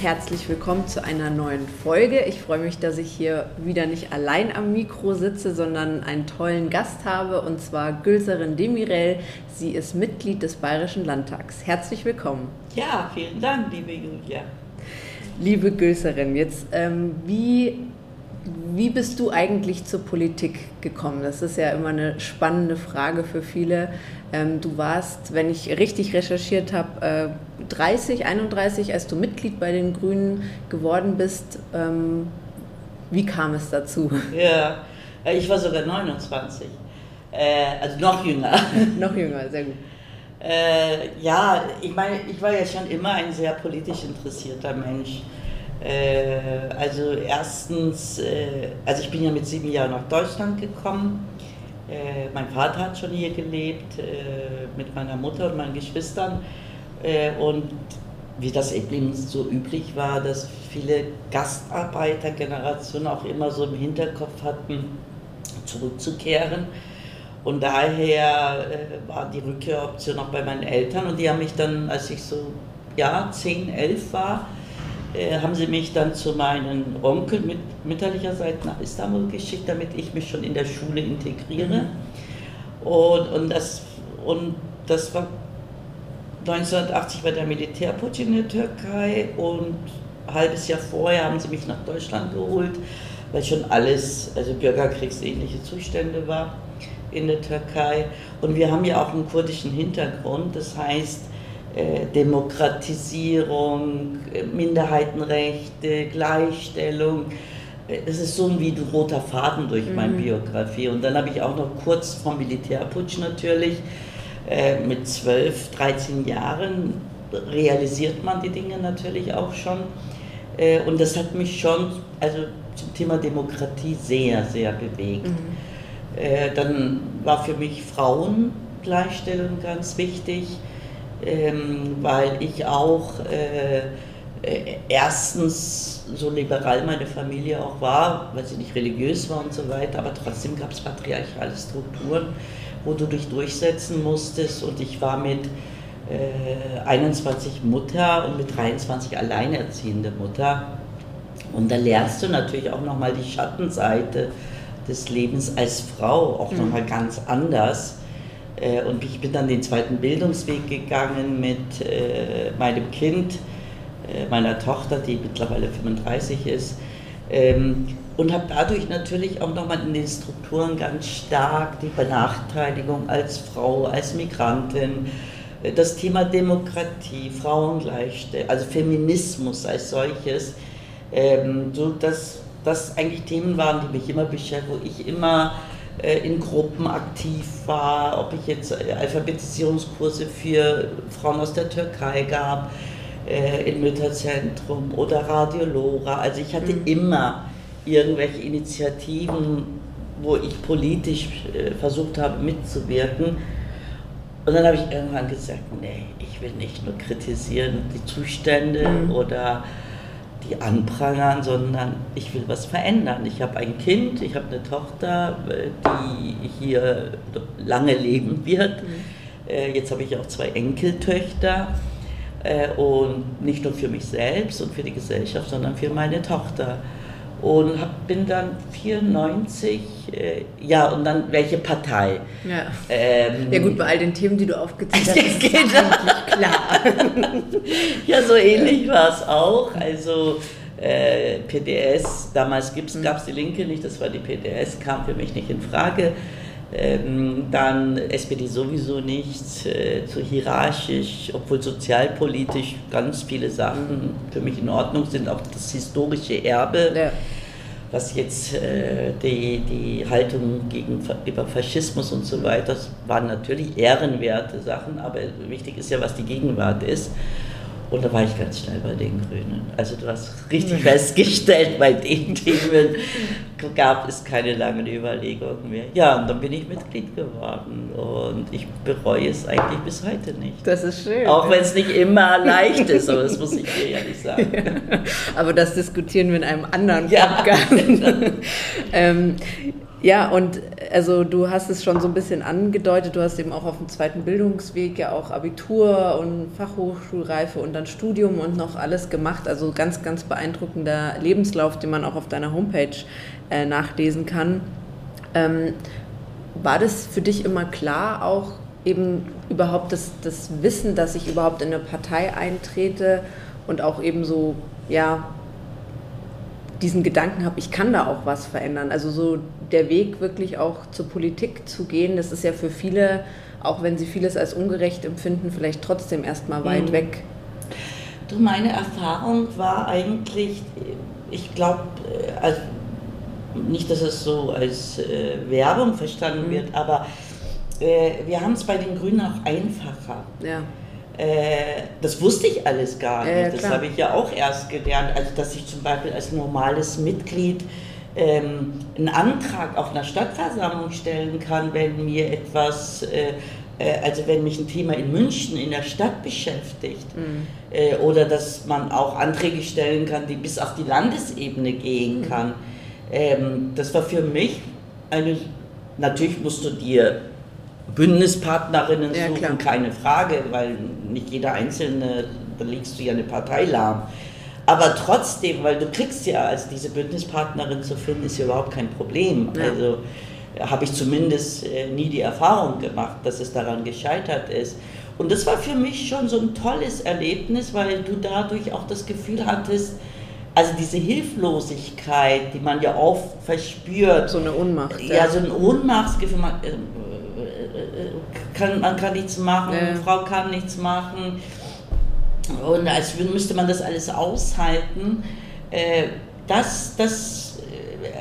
Herzlich willkommen zu einer neuen Folge. Ich freue mich, dass ich hier wieder nicht allein am Mikro sitze, sondern einen tollen Gast habe, und zwar Gülserin Demirel. Sie ist Mitglied des Bayerischen Landtags. Herzlich willkommen. Ja, vielen Dank, liebe Julia. Liebe Gülserin, jetzt ähm, wie wie bist du eigentlich zur Politik gekommen? Das ist ja immer eine spannende Frage für viele. Ähm, du warst, wenn ich richtig recherchiert habe, 30, 31, als du Mitglied bei den Grünen geworden bist. Ähm, wie kam es dazu? Ja, äh, ich war sogar 29. Äh, also noch jünger. noch jünger, sehr gut. Äh, ja, ich meine, ich war ja schon immer ein sehr politisch interessierter Mensch. Äh, also erstens, äh, also ich bin ja mit sieben Jahren nach Deutschland gekommen. Äh, mein Vater hat schon hier gelebt, mit meiner Mutter und meinen Geschwistern. und wie das eben so üblich war, dass viele Gastarbeitergenerationen auch immer so im Hinterkopf hatten, zurückzukehren. Und daher war die Rückkehroption auch bei meinen Eltern und die haben mich dann, als ich so ja, 10, 11 war, äh, haben sie mich dann zu meinem Onkel mit mütterlicher Seite nach Istanbul geschickt, damit ich mich schon in der Schule integriere. Und, und, das, und das war 1980 bei der Militärputsch in der Türkei und ein halbes Jahr vorher haben sie mich nach Deutschland geholt, weil schon alles, also bürgerkriegsähnliche Zustände war in der Türkei. Und wir haben ja auch einen kurdischen Hintergrund, das heißt, äh, Demokratisierung, äh, Minderheitenrechte, Gleichstellung. Äh, das ist so wie ein roter Faden durch mhm. meine Biografie. Und dann habe ich auch noch kurz vom Militärputsch natürlich, mit 12, 13 Jahren realisiert man die Dinge natürlich auch schon. Und das hat mich schon also zum Thema Demokratie sehr, sehr bewegt. Mhm. Dann war für mich Frauengleichstellung ganz wichtig ähm, weil ich auch äh, äh, erstens so liberal meine Familie auch war, weil sie nicht religiös war und so weiter, aber trotzdem gab es patriarchale Strukturen, wo du dich durchsetzen musstest. Und ich war mit äh, 21 Mutter und mit 23 alleinerziehende Mutter. Und da lernst du natürlich auch nochmal die Schattenseite des Lebens als Frau auch mhm. nochmal ganz anders und ich bin dann den zweiten Bildungsweg gegangen mit äh, meinem Kind, äh, meiner Tochter, die mittlerweile 35 ist. Ähm, und habe dadurch natürlich auch nochmal in den Strukturen ganz stark die Benachteiligung als Frau, als Migrantin, das Thema Demokratie, Frauengleichstellung, also Feminismus als solches, ähm, so dass das eigentlich Themen waren, die mich immer beschäftigt, wo ich immer äh, in Gruppen aktiv war, ob ich jetzt äh, Alphabetisierungskurse für Frauen aus der Türkei gab, äh, im Mütterzentrum oder Radio Lora. Also ich hatte mhm. immer irgendwelche Initiativen, wo ich politisch versucht habe mitzuwirken. Und dann habe ich irgendwann gesagt, nee, ich will nicht nur kritisieren die Zustände mhm. oder die anprangern, sondern ich will was verändern. Ich habe ein Kind, ich habe eine Tochter, äh, die hier lange leben wird. Mhm. Äh, jetzt habe ich auch zwei Enkeltöchter. Äh, und nicht nur für mich selbst und für die Gesellschaft, sondern für meine Tochter. Und hab, bin dann 94, äh, ja, und dann welche Partei? Ja. Ähm, ja gut, bei all den Themen, die du aufgezählt hast, ist genau. klar. ja, so ähnlich war es auch. Also äh, PDS, damals mhm. gab es die Linke nicht, das war die PDS, kam für mich nicht in Frage. Ähm, dann SPD sowieso nicht, äh, zu hierarchisch, obwohl sozialpolitisch ganz viele Sachen für mich in Ordnung sind, auch das historische Erbe. Ja. Was jetzt äh, die, die Haltung gegenüber Faschismus und so weiter, das waren natürlich ehrenwerte Sachen, aber wichtig ist ja, was die Gegenwart ist. Und da war ich ganz schnell bei den Grünen. Also du hast richtig festgestellt, bei den Themen gab es keine langen Überlegungen mehr. Ja, und dann bin ich Mitglied geworden und ich bereue es eigentlich bis heute nicht. Das ist schön. Auch wenn es nicht immer leicht ist, aber das muss ich dir ehrlich sagen. Ja. Aber das diskutieren wir in einem anderen Podcast. Ja, ähm, ja, und also du hast es schon so ein bisschen angedeutet, du hast eben auch auf dem zweiten Bildungsweg ja auch Abitur und Fachhochschulreife und dann Studium und noch alles gemacht. Also ganz, ganz beeindruckender Lebenslauf, den man auch auf deiner Homepage äh, nachlesen kann. Ähm, war das für dich immer klar, auch eben überhaupt das, das Wissen, dass ich überhaupt in eine Partei eintrete und auch eben so, ja, diesen Gedanken habe, ich kann da auch was verändern. Also so der Weg wirklich auch zur Politik zu gehen, das ist ja für viele, auch wenn sie vieles als ungerecht empfinden, vielleicht trotzdem erstmal weit mhm. weg. Du, meine Erfahrung war eigentlich, ich glaube, äh, also nicht, dass es so als äh, Werbung verstanden mhm. wird, aber äh, wir haben es bei den Grünen auch einfacher. Ja. Äh, das wusste ich alles gar nicht. Äh, das habe ich ja auch erst gelernt. Also, dass ich zum Beispiel als normales Mitglied ähm, einen Antrag auf einer Stadtversammlung stellen kann, wenn mir etwas, äh, äh, also wenn mich ein Thema in München in der Stadt beschäftigt. Mhm. Äh, oder dass man auch Anträge stellen kann, die bis auf die Landesebene gehen mhm. kann. Ähm, das war für mich eine, natürlich musst du dir Bündnispartnerinnen ja, suchen, klar. keine Frage, weil nicht jeder Einzelne, da legst du ja eine Partei lahm. Aber trotzdem, weil du kriegst ja, als diese Bündnispartnerin zu finden, ist ja überhaupt kein Problem. Ja. Also habe ich zumindest äh, nie die Erfahrung gemacht, dass es daran gescheitert ist. Und das war für mich schon so ein tolles Erlebnis, weil du dadurch auch das Gefühl hattest, also diese Hilflosigkeit, die man ja oft verspürt. So eine Ohnmacht. Ja, ja so ein Ohnmachtsgefühl. Man, äh, kann, man kann nichts machen, ja. Frau kann nichts machen. Und als müsste man das alles aushalten. Äh, das, das,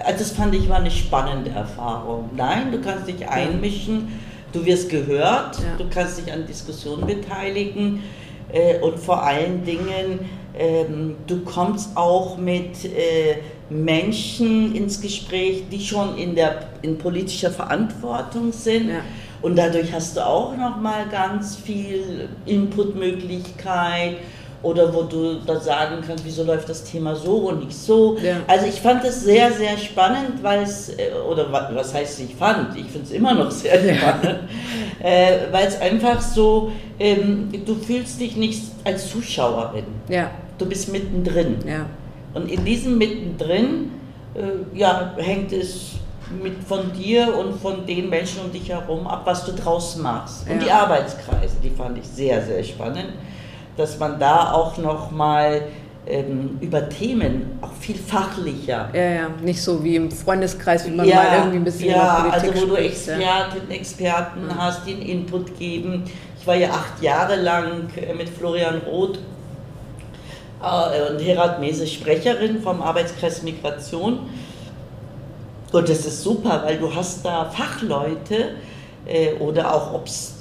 äh, das fand ich war eine spannende Erfahrung. Nein, du kannst dich einmischen, du wirst gehört, ja. du kannst dich an Diskussionen beteiligen äh, und vor allen Dingen, ähm, du kommst auch mit Menschen ins Gespräch, die schon in, der, in politischer Verantwortung sind. Ja und dadurch hast du auch nochmal ganz viel Inputmöglichkeit oder wo du da sagen kannst, wieso läuft das Thema so und nicht so. Ja. Also ich fand es sehr, sehr spannend, weil es, äh, oder was heißt ich fand, ich finde es immer noch sehr spannend, ja. äh, weil es einfach so, ähm, du fühlst dich nicht als Zuschauerin. Ja. Du bist mittendrin. Ja. Und in diesem mittendrin, äh, ja, hängt es mit von dir und von den Menschen um dich herum ab, was du draus machst. Und ja. die Arbeitskreise, die fand ich sehr, sehr spannend, dass man da auch nochmal ähm, über Themen auch viel fachlicher. Ja, ja, nicht so wie im Freundeskreis, wie man ja, mal irgendwie ein bisschen ja, über Politik also wo spricht, du Expertinnen, Experten ja. hast, die einen Input geben. Ich war ja acht Jahre lang äh, mit Florian Roth äh, und Herat Mese Sprecherin vom Arbeitskreis Migration und das ist super, weil du hast da Fachleute äh, oder auch ob es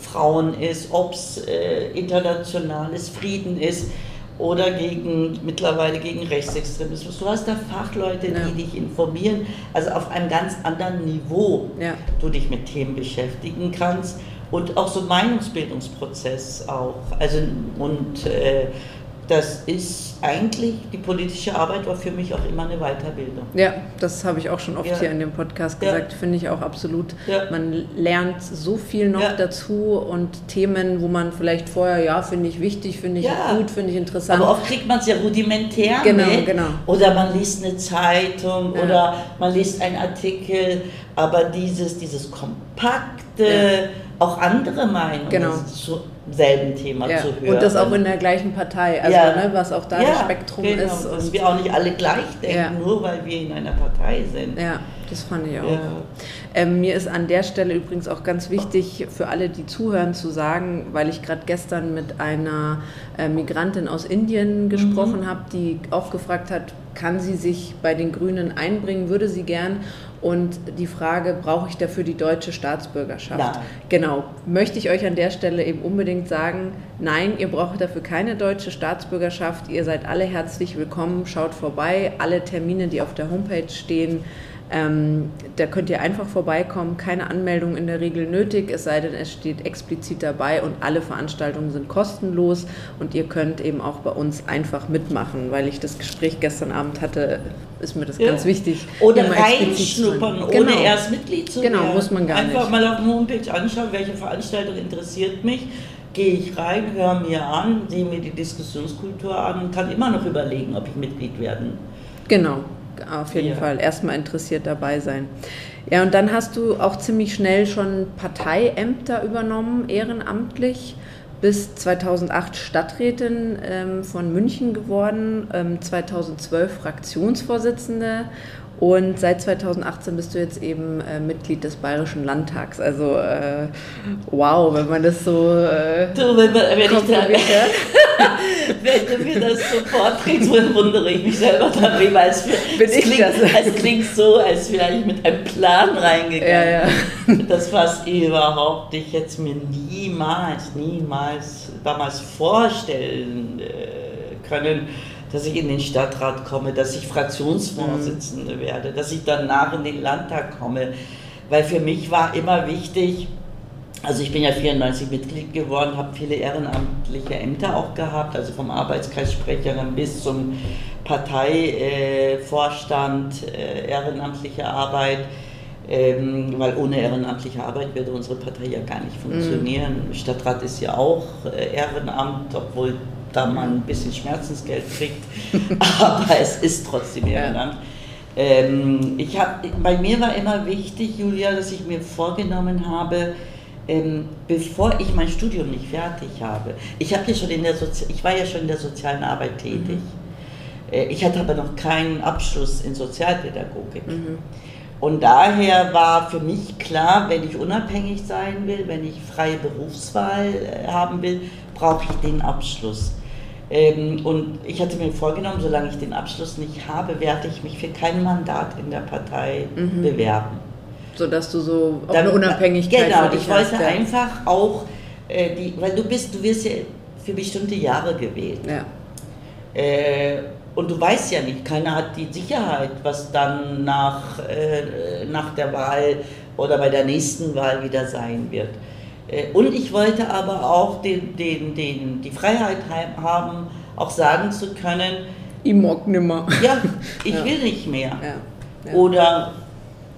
Frauen ist, ob es äh, internationales Frieden ist oder gegen, mittlerweile gegen Rechtsextremismus. Du hast da Fachleute, ja. die dich informieren, also auf einem ganz anderen Niveau ja. du dich mit Themen beschäftigen kannst und auch so Meinungsbildungsprozess auch. Also und äh, das ist eigentlich, die politische Arbeit war für mich auch immer eine Weiterbildung. Ja, das habe ich auch schon oft ja. hier in dem Podcast gesagt, ja. finde ich auch absolut. Ja. Man lernt so viel noch dazu und Themen, wo man vielleicht vorher, ja, finde ich wichtig, finde ich gut, finde ich interessant. Aber oft kriegt man es ja rudimentär genau, mit. Genau. Oder man liest eine Zeitung oder man liest einen Artikel, aber dieses, dieses kompakte, auch andere Meinungen genau. zu selben Thema ja. zu hören. Und das auch in der gleichen Partei, also ja. ne, was auch da ja, das Spektrum genau. ist. Dass wir auch nicht alle gleich denken, nur weil wir in einer Partei sind. Ja, das fand ich auch. Ähm, mir ist an der Stelle übrigens auch ganz wichtig für alle, die zuhören, zu sagen, weil ich gerade gestern mit einer äh, Migrantin aus Indien gesprochen mhm. habe, die auch gefragt hat, kann sie sich bei den Grünen einbringen, würde sie gern. Und die Frage, brauche ich dafür die deutsche Staatsbürgerschaft? Nein. Genau, möchte ich euch an der Stelle eben unbedingt sagen, nein, ihr braucht dafür keine deutsche Staatsbürgerschaft. Ihr seid alle herzlich willkommen, schaut vorbei. Alle Termine, die auf der Homepage stehen, ähm, da könnt ihr einfach vorbeikommen, keine Anmeldung in der Regel nötig, es sei denn, es steht explizit dabei und alle Veranstaltungen sind kostenlos und ihr könnt eben auch bei uns einfach mitmachen, weil ich das Gespräch gestern Abend hatte, ist mir das ja. ganz wichtig. Oder reinschnuppern, ohne genau. erst Mitglied zu genau, werden. Genau, muss man gar einfach nicht. Einfach mal auf der Homepage anschauen, welche Veranstaltung interessiert mich gehe ich rein, höre mir an, sehe mir die Diskussionskultur an und kann immer noch überlegen, ob ich Mitglied werden. Genau, auf jeden ja. Fall erstmal interessiert dabei sein. Ja, und dann hast du auch ziemlich schnell schon Parteiämter übernommen, ehrenamtlich. Bis 2008 Stadträtin ähm, von München geworden, ähm, 2012 Fraktionsvorsitzende und seit 2018 bist du jetzt eben äh, Mitglied des Bayerischen Landtags. Also äh, wow, wenn man das so äh, du, wenn, man, wenn, ich da, wenn du mir das so vorträgst, wundere ich mich selber darüber. Es, Bin es, klingt, das? es klingt so, als wäre ich mit einem Plan reingegangen. Ja, ja. Das, was überhaupt ich jetzt mir niemals, niemals damals vorstellen äh, können dass ich in den Stadtrat komme, dass ich Fraktionsvorsitzende mhm. werde, dass ich danach in den Landtag komme. Weil für mich war immer wichtig, also ich bin ja 94 Mitglied geworden, habe viele ehrenamtliche Ämter auch gehabt, also vom Arbeitskreissprecherin bis zum Parteivorstand, äh, ehrenamtliche Arbeit. Ähm, weil ohne ehrenamtliche Arbeit würde unsere Partei ja gar nicht funktionieren. Mhm. Stadtrat ist ja auch äh, Ehrenamt, obwohl da man ein bisschen Schmerzensgeld kriegt, aber es ist trotzdem Ehrenamt. Ja. Ähm, ich hab, bei mir war immer wichtig, Julia, dass ich mir vorgenommen habe, ähm, bevor ich mein Studium nicht fertig habe, ich, hab ja schon in der Sozi ich war ja schon in der sozialen Arbeit tätig. Mhm. Äh, ich hatte aber noch keinen Abschluss in Sozialpädagogik. Mhm. Und daher war für mich klar, wenn ich unabhängig sein will, wenn ich freie Berufswahl äh, haben will, brauche ich den Abschluss. Ähm, und ich hatte mir vorgenommen, solange ich den Abschluss nicht habe, werde ich mich für kein Mandat in der Partei mhm. bewerben. Sodass du so auch Dann, eine Unabhängigkeit Genau, ich wollte hast, einfach auch, äh, die, weil du bist, du wirst ja für bestimmte Jahre gewählt. Ja. Äh, und du weißt ja nicht, keiner hat die Sicherheit, was dann nach, äh, nach der Wahl oder bei der nächsten Wahl wieder sein wird. Äh, und ich wollte aber auch den, den, den, die Freiheit haben, auch sagen zu können, ich mag nimmer. Ja, ich ja. will nicht mehr. Ja. Ja. Oder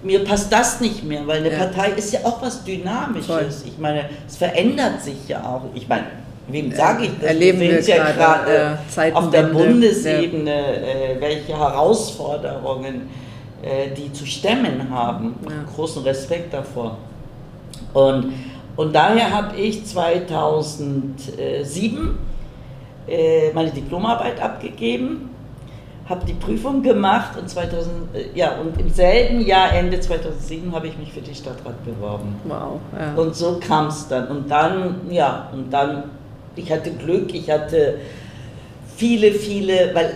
mir passt das nicht mehr, weil eine Partei ist ja auch was Dynamisches. Voll. Ich meine, es verändert sich ja auch. Ich meine, wem sage ich das? Erleben wir, wir ja gerade äh, auf der Bundesebene, äh, welche Herausforderungen äh, die zu stemmen haben. Großen Respekt davor. Und und daher habe ich 2007 äh, meine Diplomarbeit abgegeben, habe die Prüfung gemacht und, 2000, äh, ja, und im selben Jahr, Ende 2007, habe ich mich für die Stadtrat beworben. Wow. Ja. Und so kam es dann. Und dann, ja, und dann, ich hatte Glück, ich hatte viele, viele, weil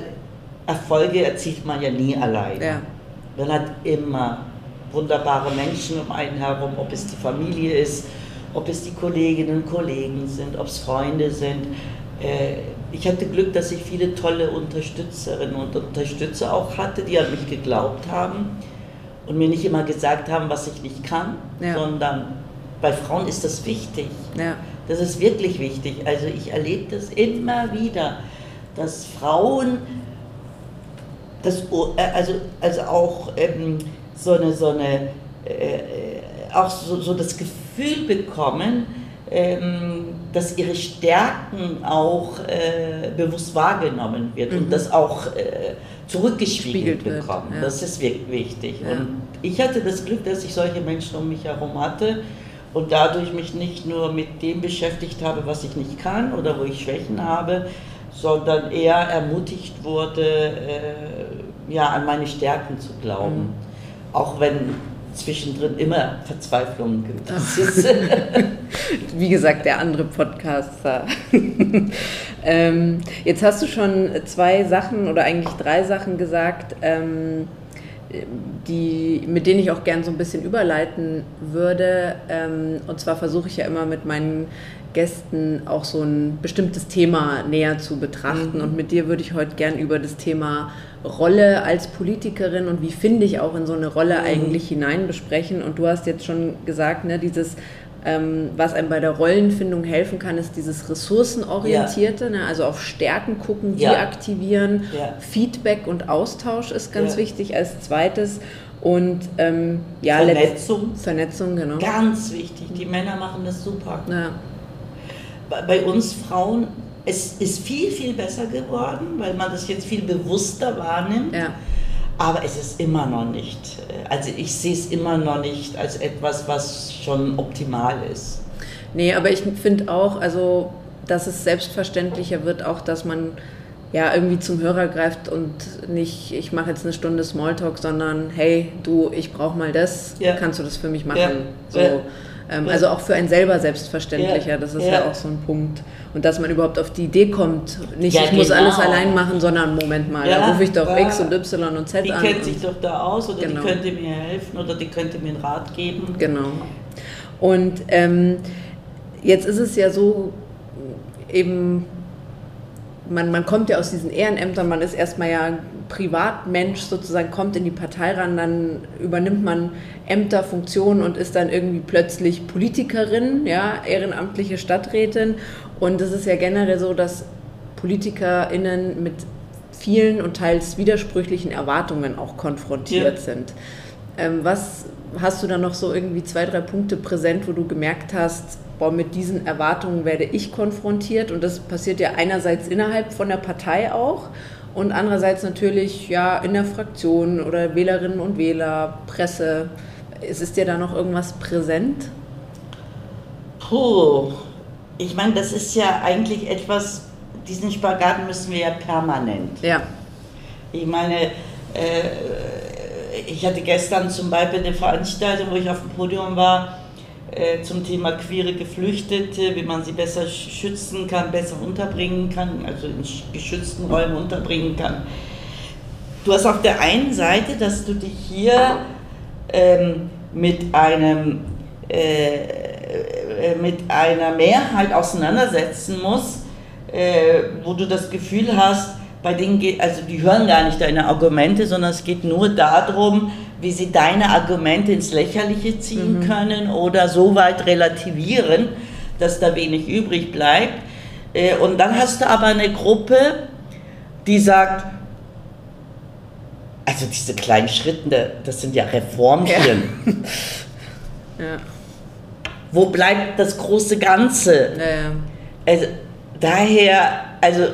Erfolge erzielt man ja nie allein. Ja. Man hat immer wunderbare Menschen um einen herum, ob es die Familie ist, ob es die Kolleginnen und Kollegen sind, ob es Freunde sind. Äh, ich hatte Glück, dass ich viele tolle Unterstützerinnen und Unterstützer auch hatte, die an mich geglaubt haben und mir nicht immer gesagt haben, was ich nicht kann, ja. sondern bei Frauen ist das wichtig. Ja. Das ist wirklich wichtig. Also ich erlebe das immer wieder, dass Frauen das, äh, also, also auch ähm, so eine, so eine äh, auch so, so das Gefühl bekommen, ähm, dass ihre Stärken auch äh, bewusst wahrgenommen wird mhm. und das auch äh, zurückgespiegelt bekommen. Ja. Das ist wichtig. Ja. Und ich hatte das Glück, dass ich solche Menschen um mich herum hatte und dadurch mich nicht nur mit dem beschäftigt habe, was ich nicht kann oder wo ich Schwächen habe, sondern eher ermutigt wurde, äh, ja, an meine Stärken zu glauben. Mhm. Auch wenn zwischendrin immer Verzweiflung gibt. Wie gesagt, der andere Podcaster. ähm, jetzt hast du schon zwei Sachen oder eigentlich drei Sachen gesagt, ähm, die, mit denen ich auch gern so ein bisschen überleiten würde. Ähm, und zwar versuche ich ja immer mit meinen Gästen auch so ein bestimmtes Thema näher zu betrachten. Mhm. Und mit dir würde ich heute gern über das Thema Rolle als Politikerin und wie finde ich auch in so eine Rolle mhm. eigentlich hinein besprechen. Und du hast jetzt schon gesagt, ne, dieses ähm, was einem bei der Rollenfindung helfen kann, ist dieses Ressourcenorientierte, ja. ne, also auf Stärken gucken, die ja. aktivieren. Ja. Feedback und Austausch ist ganz wichtig als zweites. Und ähm, ja, Vernetzung. Vernetzung, genau. Ganz wichtig. Die Männer machen das super. Bei uns Frauen es ist viel, viel besser geworden, weil man das jetzt viel bewusster wahrnimmt. Aber es ist immer noch nicht, äh, also ich sehe es immer noch nicht als etwas, was schon optimal ist. Nee, aber ich finde auch, also dass es selbstverständlicher wird, auch dass man ja irgendwie zum Hörer greift und nicht, ich mache jetzt eine Stunde Smalltalk, sondern hey, du, ich brauche mal das, ja. kannst du das für mich machen? Ja. So. Ja. Ähm, also auch für einen selber selbstverständlicher, das ist ja. auch so ein Punkt. Und dass man überhaupt auf die Idee kommt, nicht ja, ich genau. muss alles allein machen, sondern Moment mal, ja, da rufe ich doch ja. X und Y und Z die an. Die kennt sich doch da aus oder genau. die könnte mir helfen oder die könnte mir einen Rat geben. Genau. Und ähm, jetzt ist es ja so, eben man, man kommt ja aus diesen Ehrenämtern, man ist erstmal ja Privatmensch sozusagen, kommt in die Partei ran, dann übernimmt man Ämter, Funktionen und ist dann irgendwie plötzlich Politikerin, ja, ehrenamtliche Stadträtin. Und es ist ja generell so, dass PolitikerInnen mit vielen und teils widersprüchlichen Erwartungen auch konfrontiert ja. sind. Ähm, was hast du da noch so irgendwie zwei, drei Punkte präsent, wo du gemerkt hast, boah, mit diesen Erwartungen werde ich konfrontiert und das passiert ja einerseits innerhalb von der Partei auch und andererseits natürlich ja in der Fraktion oder Wählerinnen und Wähler, Presse. Ist, ist dir da noch irgendwas präsent? Puh, ich meine, das ist ja eigentlich etwas, diesen Spagat müssen wir ja permanent. Ja. Ich meine, äh, ich hatte gestern zum Beispiel eine Veranstaltung, wo ich auf dem Podium war, zum Thema queere Geflüchtete, wie man sie besser schützen kann, besser unterbringen kann, also in geschützten Räumen unterbringen kann. Du hast auf der einen Seite, dass du dich hier ähm, mit einem äh, äh mit einer Mehrheit auseinandersetzen musst, äh, wo du das Gefühl hast, bei denen geht, also die hören gar nicht deine Argumente, sondern es geht nur darum, wie sie deine Argumente ins Lächerliche ziehen mhm. können oder so weit relativieren, dass da wenig übrig bleibt. Äh, und dann hast du aber eine Gruppe, die sagt, also diese kleinen Schritte, das sind ja Reformchen. Ja. ja. Wo bleibt das große Ganze? Ja, ja. Also, daher, also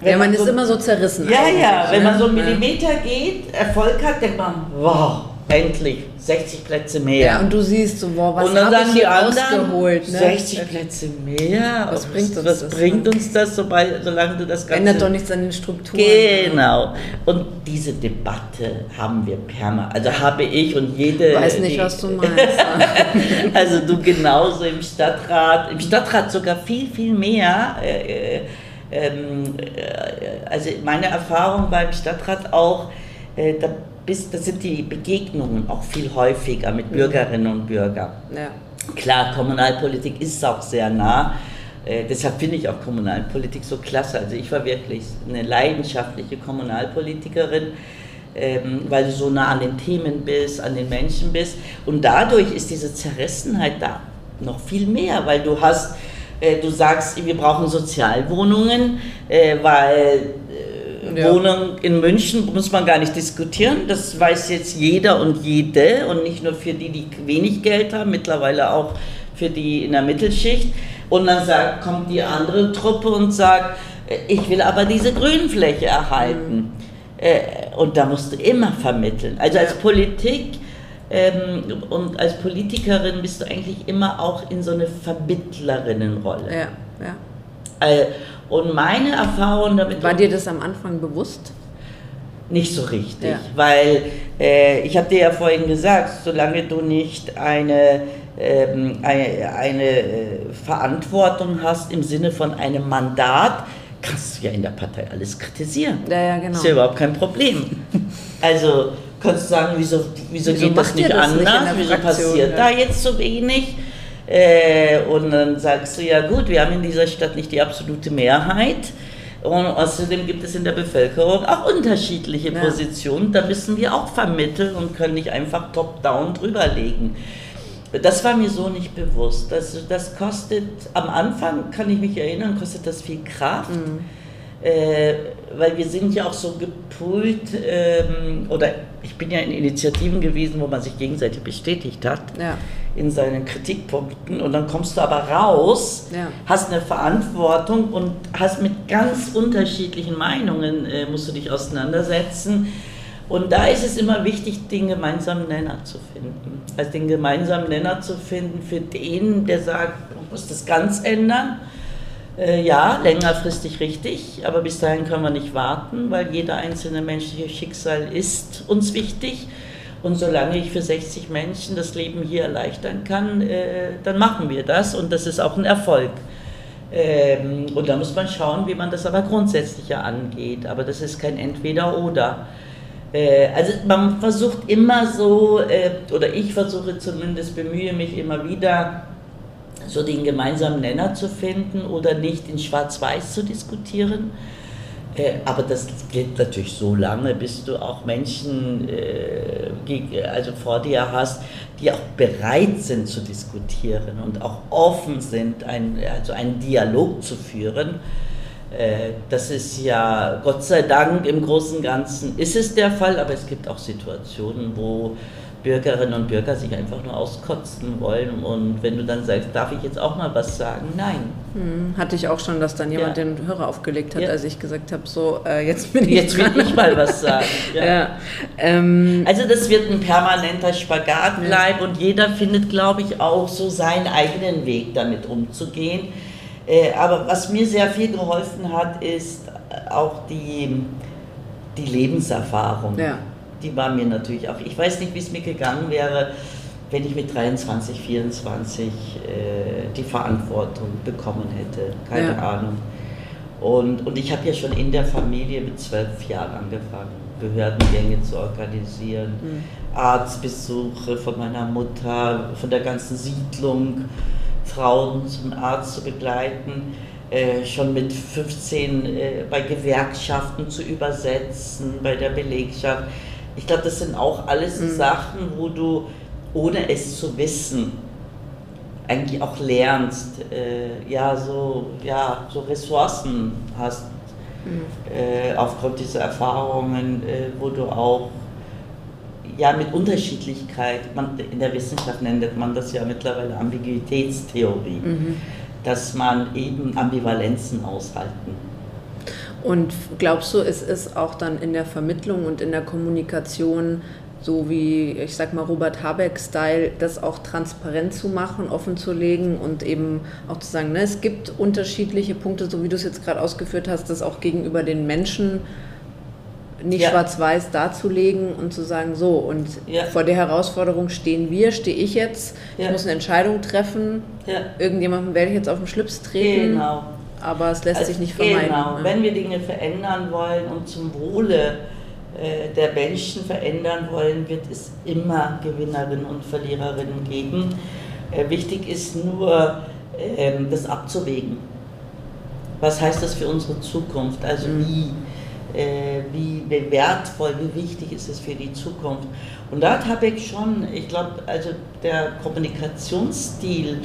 wenn ja, man, man ist immer so zerrissen. Ja, ja, wenn man so einen Millimeter geht, Erfolg hat, denkt man, wow, endlich, 60 Plätze mehr. Ja, und du siehst so, wow, was habe ich hier rausgeholt? Ne? 60 Plätze mehr? Was bringt uns was das? bringt ne? uns das, sobald, solange du das Ganze... Ändert doch nichts an den Strukturen. Genau. Und diese Debatte haben wir permanent, also habe ich und jede... Ich weiß nicht, die, was du meinst. also du genauso im Stadtrat, im Stadtrat sogar viel, viel mehr... Äh, äh ähm, äh, also meine Erfahrung beim Stadtrat auch, äh, da, bist, da sind die Begegnungen auch viel häufiger mit Bürgerinnen und Bürgern. Ja. Klar, Kommunalpolitik ist auch sehr nah. Äh, deshalb finde ich auch Kommunalpolitik so klasse. Also ich war wirklich eine leidenschaftliche Kommunalpolitikerin, ähm, weil du so nah an den Themen bist, an den Menschen bist. Und dadurch ist diese Zerrissenheit da noch viel mehr, weil du hast du sagst, wir brauchen Sozialwohnungen, äh, weil äh, ja. Wohnung in München muss man gar nicht diskutieren. Das weiß jetzt jeder und jede und nicht nur für die, die wenig Geld haben, mittlerweile auch für die in der Mittelschicht. Und dann sagt, kommt die andere Truppe und sagt, ich will aber diese Grünfläche erhalten. Mhm. Und da musst du immer vermitteln. Also als Politik ähm, und als Politikerin bist du eigentlich immer auch in so eine Vermittlerinnenrolle. Ja, ja. Äh, und meine Erfahrung damit. War dir das am Anfang bewusst? Nicht so richtig, ja. weil äh, ich habe dir ja vorhin gesagt, solange du nicht eine, ähm, eine, eine äh, Verantwortung hast im Sinne von einem Mandat, kannst du ja in der Partei alles kritisieren. Ja, ja, genau. Ist ja überhaupt kein Problem. Also kannst du sagen, wieso, wieso, wieso geht das nicht das anders? Nicht wieso passiert ja. da jetzt so wenig? Äh, und dann sagst du, ja gut, wir haben in dieser Stadt nicht die absolute Mehrheit. Und außerdem gibt es in der Bevölkerung auch unterschiedliche ja. Positionen. Da müssen wir auch vermitteln und können nicht einfach top-down drüberlegen. Das war mir so nicht bewusst. Das, das kostet, am Anfang kann ich mich erinnern, kostet das viel Kraft. Mhm äh, weil wir sind ja auch so gepult, ähm, oder ich bin ja in Initiativen gewesen, wo man sich gegenseitig bestätigt hat ja. in seinen Kritikpunkten und dann kommst du aber raus, ja. hast eine Verantwortung und hast mit ganz unterschiedlichen Meinungen, äh, musst du dich auseinandersetzen. Und da ist es immer wichtig, den gemeinsamen Nenner zu finden. Also den gemeinsamen Nenner zu finden für den, der sagt, man muss das ganz ändern äh, ja, längerfristig richtig, aber bis dahin können wir nicht warten, weil jeder einzelne menschliche Schicksal ist uns wichtig. Und solange ich für 60 Menschen das Leben hier erleichtern kann, äh, dann machen wir das und das ist auch ein Erfolg. Ähm, und da muss man schauen, wie man das aber grundsätzlicher angeht. Aber das ist kein Entweder-Oder. Äh, also man versucht immer so, äh, oder ich versuche zumindest, bemühe mich immer wieder, so den gemeinsamen Nenner zu finden oder nicht in Schwarz-Weiß zu diskutieren. Äh, aber das gilt natürlich so lange, bis du auch Menschen äh, also vor dir hast, die auch bereit sind zu diskutieren und auch offen sind, ein, also einen Dialog zu führen. Äh, das ist ja Gott sei Dank im Großen und Ganzen ist es der Fall, aber es gibt auch Situationen, wo Bürgerinnen und Bürger sich einfach nur auskotzen wollen. Und wenn du dann sagst, darf ich jetzt auch mal was sagen? Nein. Hm, hatte ich auch schon, dass dann jemand ja. den Hörer aufgelegt hat, ja. als ich gesagt habe, so, äh, jetzt bin ich Jetzt will ich mal was sagen. Ja. Ähm, also das wird ein permanenter Spagat bleiben und jeder findet, glaube ich, auch so seinen eigenen Weg damit umzugehen. Äh, aber was mir sehr viel geholfen hat, ist auch die, die Lebenserfahrung. Ja die war mir natürlich auch. Ich weiß nicht, wie es mir gegangen wäre, wenn ich mit 23, 24 äh, die Verantwortung bekommen hätte. Keine ja. Ahnung. Und, und ich habe ja schon in der Familie mit zwölf Jahren angefangen, Behördengänge zu organisieren, mhm. Arztbesuche von meiner Mutter, von der ganzen Siedlung, Frauen zum Arzt zu begleiten. Äh, schon mit 15 äh, bei Gewerkschaften zu übersetzen, bei der Belegschaft ich glaube, das sind auch alles mhm. Sachen, wo du, ohne es zu wissen, eigentlich auch lernst, äh, ja, so, ja, so Ressourcen hast, mhm. äh, aufgrund dieser Erfahrungen, äh, wo du auch ja, mit Unterschiedlichkeit, man, in der Wissenschaft nennt man das ja mittlerweile Ambiguitätstheorie, mhm. dass man eben Ambivalenzen aushalten und glaubst du, es ist auch dann in der Vermittlung und in der Kommunikation so wie, ich sag mal, Robert Habeck-Style, das auch transparent zu machen, offen zu legen und eben auch zu sagen, ne, es gibt unterschiedliche Punkte, so wie du es jetzt gerade ausgeführt hast, das auch gegenüber den Menschen nicht ja. schwarz-weiß darzulegen und zu sagen, so, und ja. vor der Herausforderung stehen wir, stehe ich jetzt, ja. ich muss eine Entscheidung treffen, irgendjemandem werde ich jetzt auf den Schlips treten. Genau aber es lässt also, sich nicht vermeiden. Genau, wenn wir Dinge verändern wollen und zum Wohle äh, der Menschen verändern wollen, wird es immer Gewinnerinnen und Verliererinnen geben. Äh, wichtig ist nur, äh, das abzuwägen. Was heißt das für unsere Zukunft? Also mhm. wie, äh, wie wertvoll, wie wichtig ist es für die Zukunft? Und da habe ich schon, ich glaube, also der Kommunikationsstil,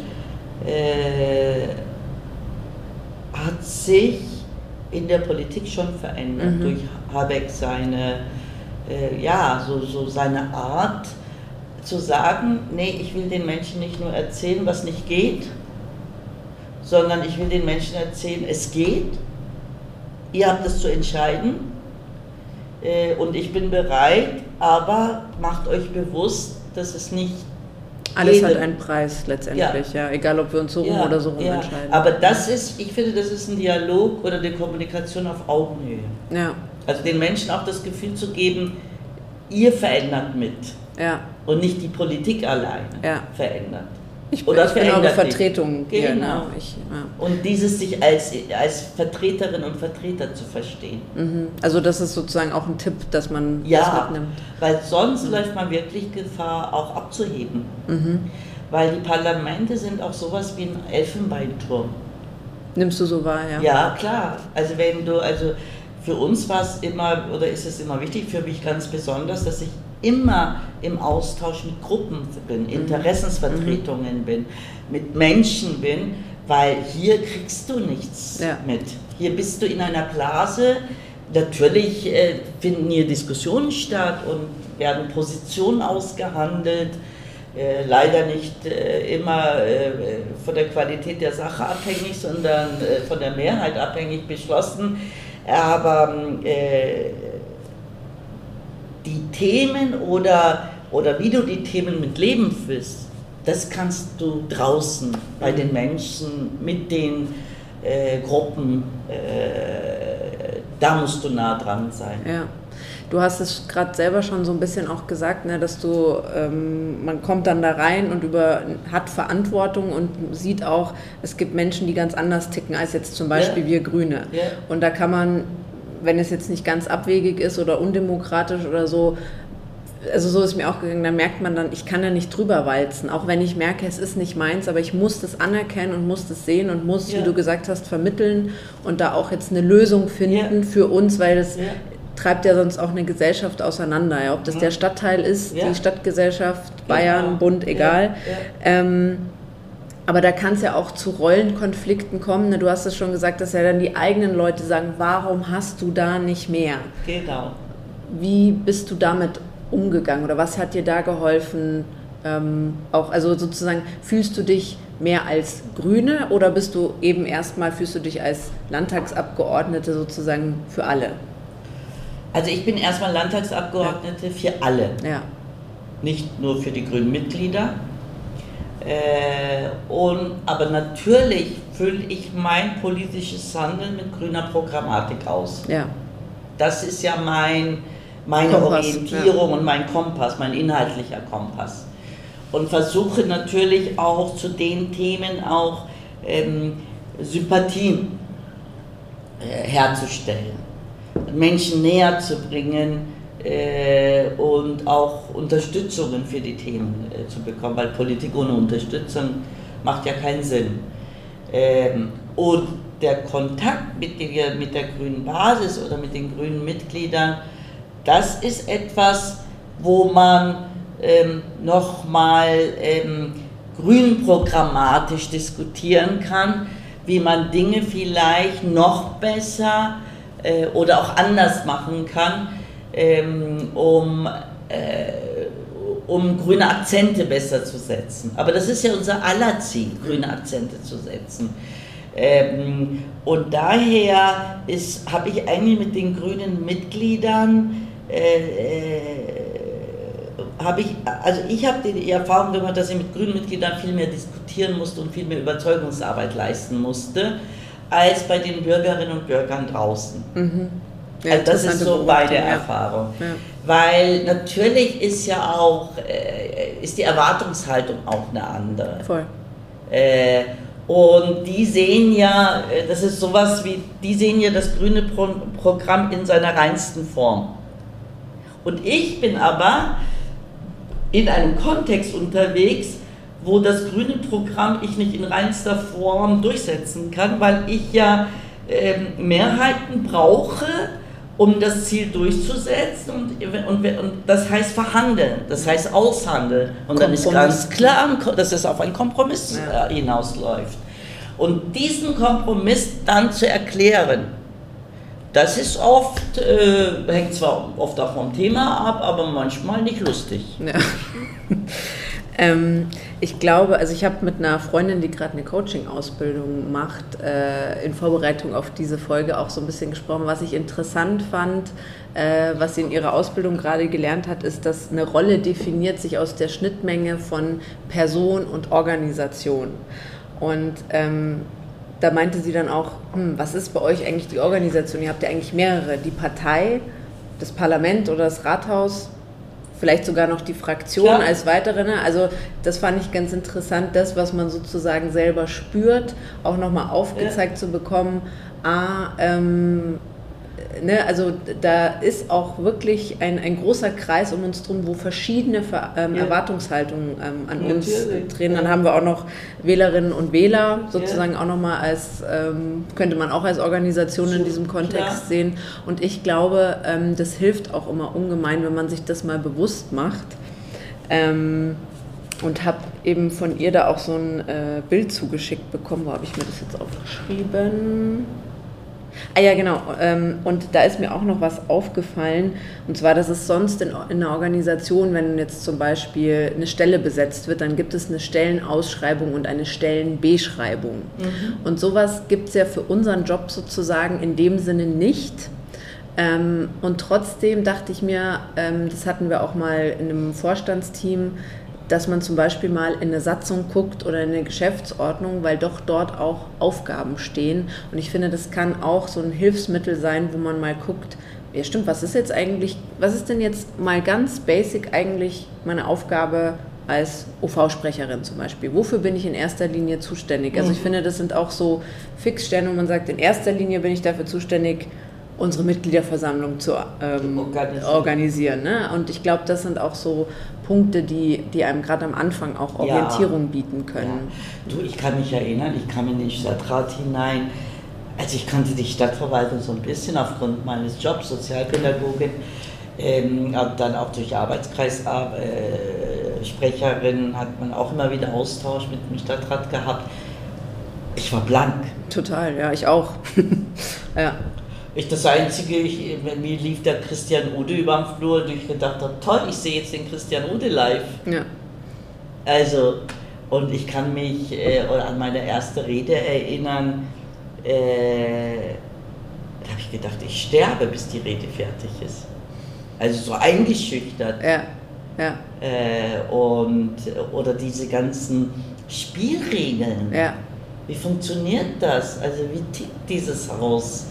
äh, hat sich in der Politik schon verändert Mhm. durch Habeck seine, äh, ja, so, so seine Art zu sagen, nee, ich will den Menschen nicht nur erzählen, was nicht geht, sondern ich will den Menschen erzählen, es geht, ihr habt es zu entscheiden äh, und ich bin bereit, aber macht euch bewusst, dass es nicht Alles jede- hat einen Preis letztendlich, ja. Egal, ob wir uns so rum Ja, oder so rum ja. entscheiden. Aber das ist, ich finde, das ist ein Dialog oder eine Kommunikation auf Augenhöhe. ja, Also den Menschen auch das Gefühl zu geben, ihr verändert mit ja. und nicht die Politik alleine Ja. verändert. Ich, Oder ich bin eure. Vertretung. Genau. Ne? Ich, ja. Und dieses sich als, als Vertreterin und Vertreter zu verstehen. mhm. Also das ist sozusagen auch ein Tipp, dass man das Ja, mitnimmt. weil sonst läuft man wirklich Gefahr, auch abzuheben. Mhm. Weil die Parlamente sind auch sowas wie ein Elfenbeinturm. Nimmst du so wahr, ja? Ja, klar. Also wenn du, also für uns war es immer oder ist es immer wichtig, für mich ganz besonders, dass ich immer im Austausch mit Gruppen bin, Interessensvertretungen bin, mit Menschen bin, weil hier kriegst du nichts Ja. mit. Hier bist du in einer Blase. Natürlich äh, finden hier Diskussionen statt und werden Positionen ausgehandelt. Äh, leider nicht äh, immer äh, von der Qualität der Sache abhängig, sondern äh, von der Mehrheit abhängig beschlossen. Aber äh, die Themen oder, oder wie du die Themen mit Leben füllst, das kannst du draußen bei den Menschen, mit den äh, Gruppen, äh, da musst du nah dran sein. Ja. Du hast es gerade selber schon so ein bisschen auch gesagt, ne, dass du, ähm, man kommt dann da rein und über, hat Verantwortung und sieht auch, es gibt Menschen, die ganz anders ticken als jetzt zum Beispiel Ja. wir Grüne. Ja. Und da kann man, wenn es jetzt nicht ganz abwegig ist oder undemokratisch oder so, also so ist mir auch gegangen, da merkt man dann, ich kann da nicht drüber walzen, auch wenn ich merke, es ist nicht meins, aber ich muss das anerkennen und muss das sehen und muss, Ja. wie du gesagt hast, vermitteln und da auch jetzt eine Lösung finden Ja. für uns, weil das Ja. treibt ja sonst auch eine Gesellschaft auseinander, ob das der Stadtteil ist, die Stadtgesellschaft, Genau. Bayern, Bund, egal. Ähm, aber da kann es ja auch zu Rollenkonflikten kommen. Ne? Du hast es schon gesagt, dass ja dann die eigenen Leute sagen, warum hast du da nicht mehr? Genau. Wie bist du damit umgegangen oder was hat dir da geholfen? Ähm, auch, also sozusagen, fühlst du dich mehr als Grüne oder bist du eben erstmal, fühlst du dich als Landtagsabgeordnete sozusagen für alle? Also ich bin erstmal Landtagsabgeordnete für alle. Ja, nicht nur für die grünen Mitglieder. Äh, und, aber natürlich fülle ich mein politisches Handeln mit grüner Programmatik aus. ja, Das ist ja mein, meine Kompass, Orientierung und mein Kompass, mein inhaltlicher Kompass. Und versuche natürlich auch zu den Themen auch ähm, Sympathien äh, herzustellen, Menschen näher zu bringen und auch Unterstützungen für die Themen äh, zu bekommen, weil Politik ohne Unterstützung macht ja keinen Sinn. Ähm, und der Kontakt mit der, mit der grünen Basis oder mit den grünen Mitgliedern, das ist etwas, wo man ähm, nochmal ähm, grünprogrammatisch diskutieren kann, wie man Dinge vielleicht noch besser äh, oder auch anders machen kann, ähm, um, äh, um grüne Akzente besser zu setzen. Aber das ist ja unser aller Ziel, grüne Akzente zu setzen. Ähm, und daher habe ich eigentlich mit den grünen Mitgliedern äh, habe ich, also ich habe die Erfahrung gemacht, dass ich mit grünen Mitgliedern viel mehr diskutieren musste und viel mehr Überzeugungsarbeit leisten musste, als bei den Bürgerinnen und Bürgern draußen. Mhm. Ja, also das ist so meine ja. Erfahrung. Ja. Weil natürlich ist ja auch, äh, ist die Erwartungshaltung auch eine andere. Voll. Äh, und die sehen ja, äh, das ist sowas wie, die sehen ja das grüne Pro Programm in seiner reinsten Form. Und ich bin aber in einem Kontext unterwegs, wo das grüne Programm ich nicht in reinster Form durchsetzen kann, weil ich ja ähm, Mehrheiten brauche, um das Ziel durchzusetzen und, und, und das heißt verhandeln, das heißt aushandeln. Und dann ist Kompromiss. ganz klar, dass es auf einen Kompromiss Ja. äh, hinausläuft. Und diesen Kompromiss dann zu erklären, das ist oft, äh, hängt zwar oft auch vom Thema ab, aber manchmal nicht lustig. Ja. ähm, ich glaube, also ich habe mit einer Freundin, die gerade eine Coaching-Ausbildung macht, äh, in Vorbereitung auf diese Folge auch so ein bisschen gesprochen. Was ich interessant fand, äh, was sie in ihrer Ausbildung gerade gelernt hat, ist, dass eine Rolle definiert sich aus der Schnittmenge von Person und Organisation. Und ähm, da meinte sie dann auch, hm, was ist bei euch eigentlich die Organisation? Ihr habt ja eigentlich mehrere, die Partei, das Parlament oder das Rathaus, vielleicht sogar noch die Fraktion Klar. als weitere. Ne? Also das fand ich ganz interessant, das, was man sozusagen selber spürt, auch nochmal aufgezeigt ja. zu bekommen. Ah, ähm, ne, also da ist auch wirklich ein, ein großer Kreis um uns drum, wo verschiedene ähm, ja. Erwartungshaltungen ähm, an ja, uns drehen. Dann haben wir auch noch Wählerinnen und Wähler sozusagen ja. auch nochmal als, ähm, könnte man auch als Organisation so, in diesem Kontext klar. sehen. Und ich glaube, ähm, das hilft auch immer ungemein, wenn man sich das mal bewusst macht. Ähm, und habe eben von ihr da auch so ein äh, Bild zugeschickt bekommen. Wo habe ich mir das jetzt aufgeschrieben? Ah ja, genau. Ähm, und da ist mir auch noch was aufgefallen. Und zwar, dass es sonst in, einer Organisation, wenn jetzt zum Beispiel eine Stelle besetzt wird, dann gibt es eine Stellenausschreibung und eine Stellenbeschreibung. Mhm. Und sowas gibt es ja für unseren Job sozusagen in dem Sinne nicht. Ähm, und trotzdem dachte ich mir, ähm, das hatten wir auch mal in einem Vorstandsteam, dass man zum Beispiel mal in eine Satzung guckt oder in eine Geschäftsordnung, weil doch dort auch Aufgaben stehen. Und ich finde, das kann auch so ein Hilfsmittel sein, wo man mal guckt, ja stimmt, was ist jetzt eigentlich, was ist denn jetzt mal ganz basic eigentlich meine Aufgabe als OV-Sprecherin zum Beispiel? Wofür bin ich in erster Linie zuständig? Also ich mhm. finde, das sind auch so Fixstellen, wo man sagt, in erster Linie bin ich dafür zuständig, unsere Mitgliederversammlung zu ähm, organisieren. organisieren ne? Und ich glaube, das sind auch so Punkte, die, die einem gerade am Anfang auch Orientierung ja. bieten können. Ja. Du, ich kann mich erinnern, ich kam in den Stadtrat hinein. Also ich kannte die Stadtverwaltung so ein bisschen aufgrund meines Jobs, Sozialpädagogin, ähm, dann auch durch Arbeitskreissprecherin äh, hat man auch immer wieder Austausch mit dem Stadtrat gehabt. Ich war blank. Total, ja, ich auch. ja. Ich das Einzige, ich, mir lief der Christian Ude über den Flur und ich gedacht habe, toll, ich sehe jetzt den Christian Ude live. Ja. Also, und ich kann mich äh, an meine erste Rede erinnern, äh, da habe ich gedacht, ich sterbe, bis die Rede fertig ist. Also so eingeschüchtert. Ja. Ja. Äh, und, oder diese ganzen Spielregeln. Ja. Wie funktioniert das? Also wie tickt dieses Haus?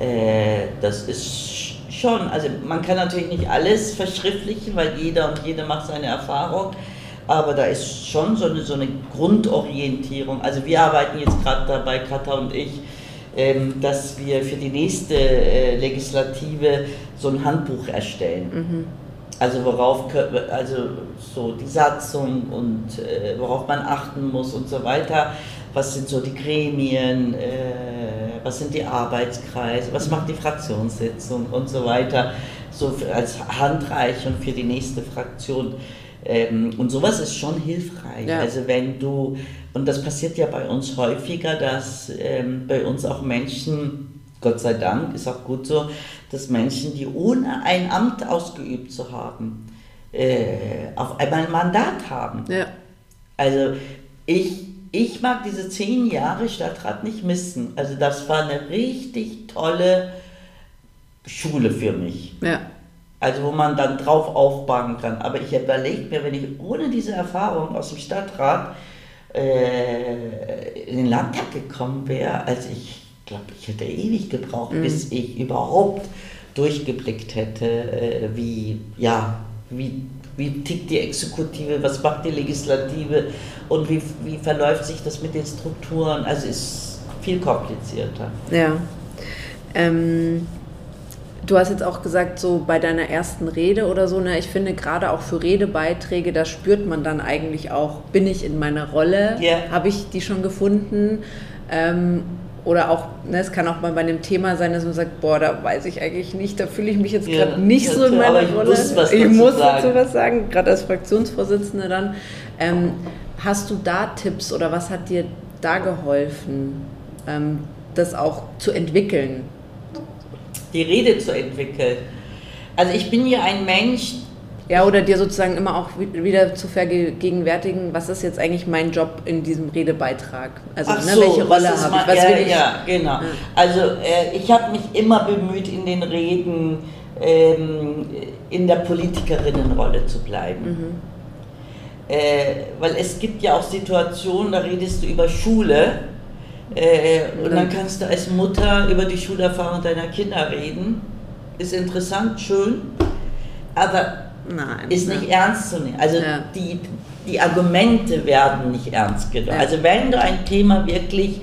Äh, das ist schon, also man kann natürlich nicht alles verschriftlichen, weil jeder und jede macht seine Erfahrung, aber da ist schon so eine, so eine Grundorientierung. Also wir arbeiten jetzt gerade dabei, Katha und ich, ähm, dass wir für die nächste äh, Legislative so ein Handbuch erstellen. Mhm. Also worauf, also so die Satzung und äh, worauf man achten muss und so weiter. Was sind so die Gremien? Äh, was sind die Arbeitskreise, was macht die Fraktionssitzung und so weiter, so als Handreichung für die nächste Fraktion. Ähm, und sowas ist schon hilfreich. Ja. Also wenn du, und das passiert ja bei uns häufiger, dass ähm, bei uns auch Menschen, Gott sei Dank, ist auch gut so, dass Menschen, die ohne ein Amt ausgeübt zu haben, äh, auf einmal ein Mandat haben. Ja. Also ich ich mag diese zehn Jahre Stadtrat nicht missen. Also das war eine richtig tolle Schule für mich. Ja. Also wo man dann drauf aufbauen kann. Aber ich überlege mir, wenn ich ohne diese Erfahrung aus dem Stadtrat äh, in den Landtag gekommen wäre, also ich glaube, ich hätte ewig gebraucht, mhm. bis ich überhaupt durchgeblickt hätte, äh, wie, ja, wie wie tickt die Exekutive, was macht die Legislative und wie, wie verläuft sich das mit den Strukturen. Also ist viel komplizierter. Ja. Ähm, du hast jetzt auch gesagt, so bei deiner ersten Rede oder so, ne, ich finde gerade auch für Redebeiträge, da spürt man dann eigentlich auch, bin ich in meiner Rolle, yeah. habe ich die schon gefunden. Ähm, oder auch, ne, es kann auch mal bei einem Thema sein, dass man sagt, boah, da weiß ich eigentlich nicht, da fühle ich mich jetzt gerade ja, nicht so in meiner ich Rolle. Muss was ich muss sagen. dazu was sagen, gerade als Fraktionsvorsitzende dann. Ähm, hast du da Tipps oder was hat dir da geholfen, ähm, das auch zu entwickeln? Die Rede zu entwickeln. Also ich bin ja ein Mensch, ja, oder dir sozusagen immer auch wieder zu vergegenwärtigen, was ist jetzt eigentlich mein Job in diesem Redebeitrag? Also, Ach ne, so, welche Rolle habe ich? Was ja, will ich? ja, genau. Ja. Also, äh, ich habe mich immer bemüht, in den Reden ähm, in der Politikerinnenrolle zu bleiben. Mhm. Äh, weil es gibt ja auch Situationen, da redest du über Schule. Äh, und dann kannst du als Mutter über die Schulerfahrung deiner Kinder reden. Ist interessant, schön. Aber Nein, ist nicht ernst zu nehmen. Also ja. die, die Argumente werden nicht ernst genommen. Ja. Also wenn du ein Thema wirklich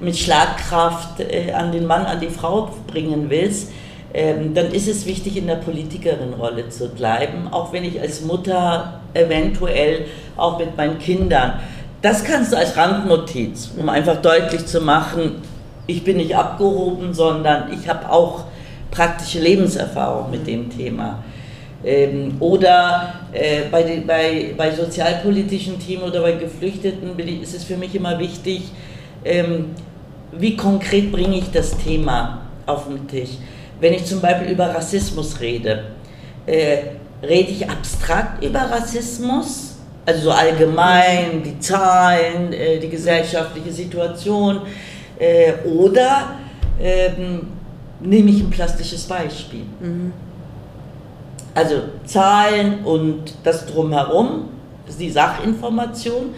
mit Schlagkraft äh, an den Mann, an die Frau bringen willst, ähm, dann ist es wichtig, in der Politikerin-Rolle zu bleiben, auch wenn ich als Mutter eventuell auch mit meinen Kindern. Das kannst du als Randnotiz, um einfach deutlich zu machen, ich bin nicht abgehoben, sondern ich habe auch praktische Lebenserfahrung mit dem Thema. Ähm, oder äh, bei, bei, bei sozialpolitischen Themen oder bei Geflüchteten ist es für mich immer wichtig, ähm, wie konkret bringe ich das Thema auf den Tisch. Wenn ich zum Beispiel über Rassismus rede, äh, rede ich abstrakt über Rassismus, also so allgemein, die Zahlen, äh, die gesellschaftliche Situation, äh, oder ähm, nehme ich ein plastisches Beispiel. Mhm. Also Zahlen und das drumherum, die Sachinformation.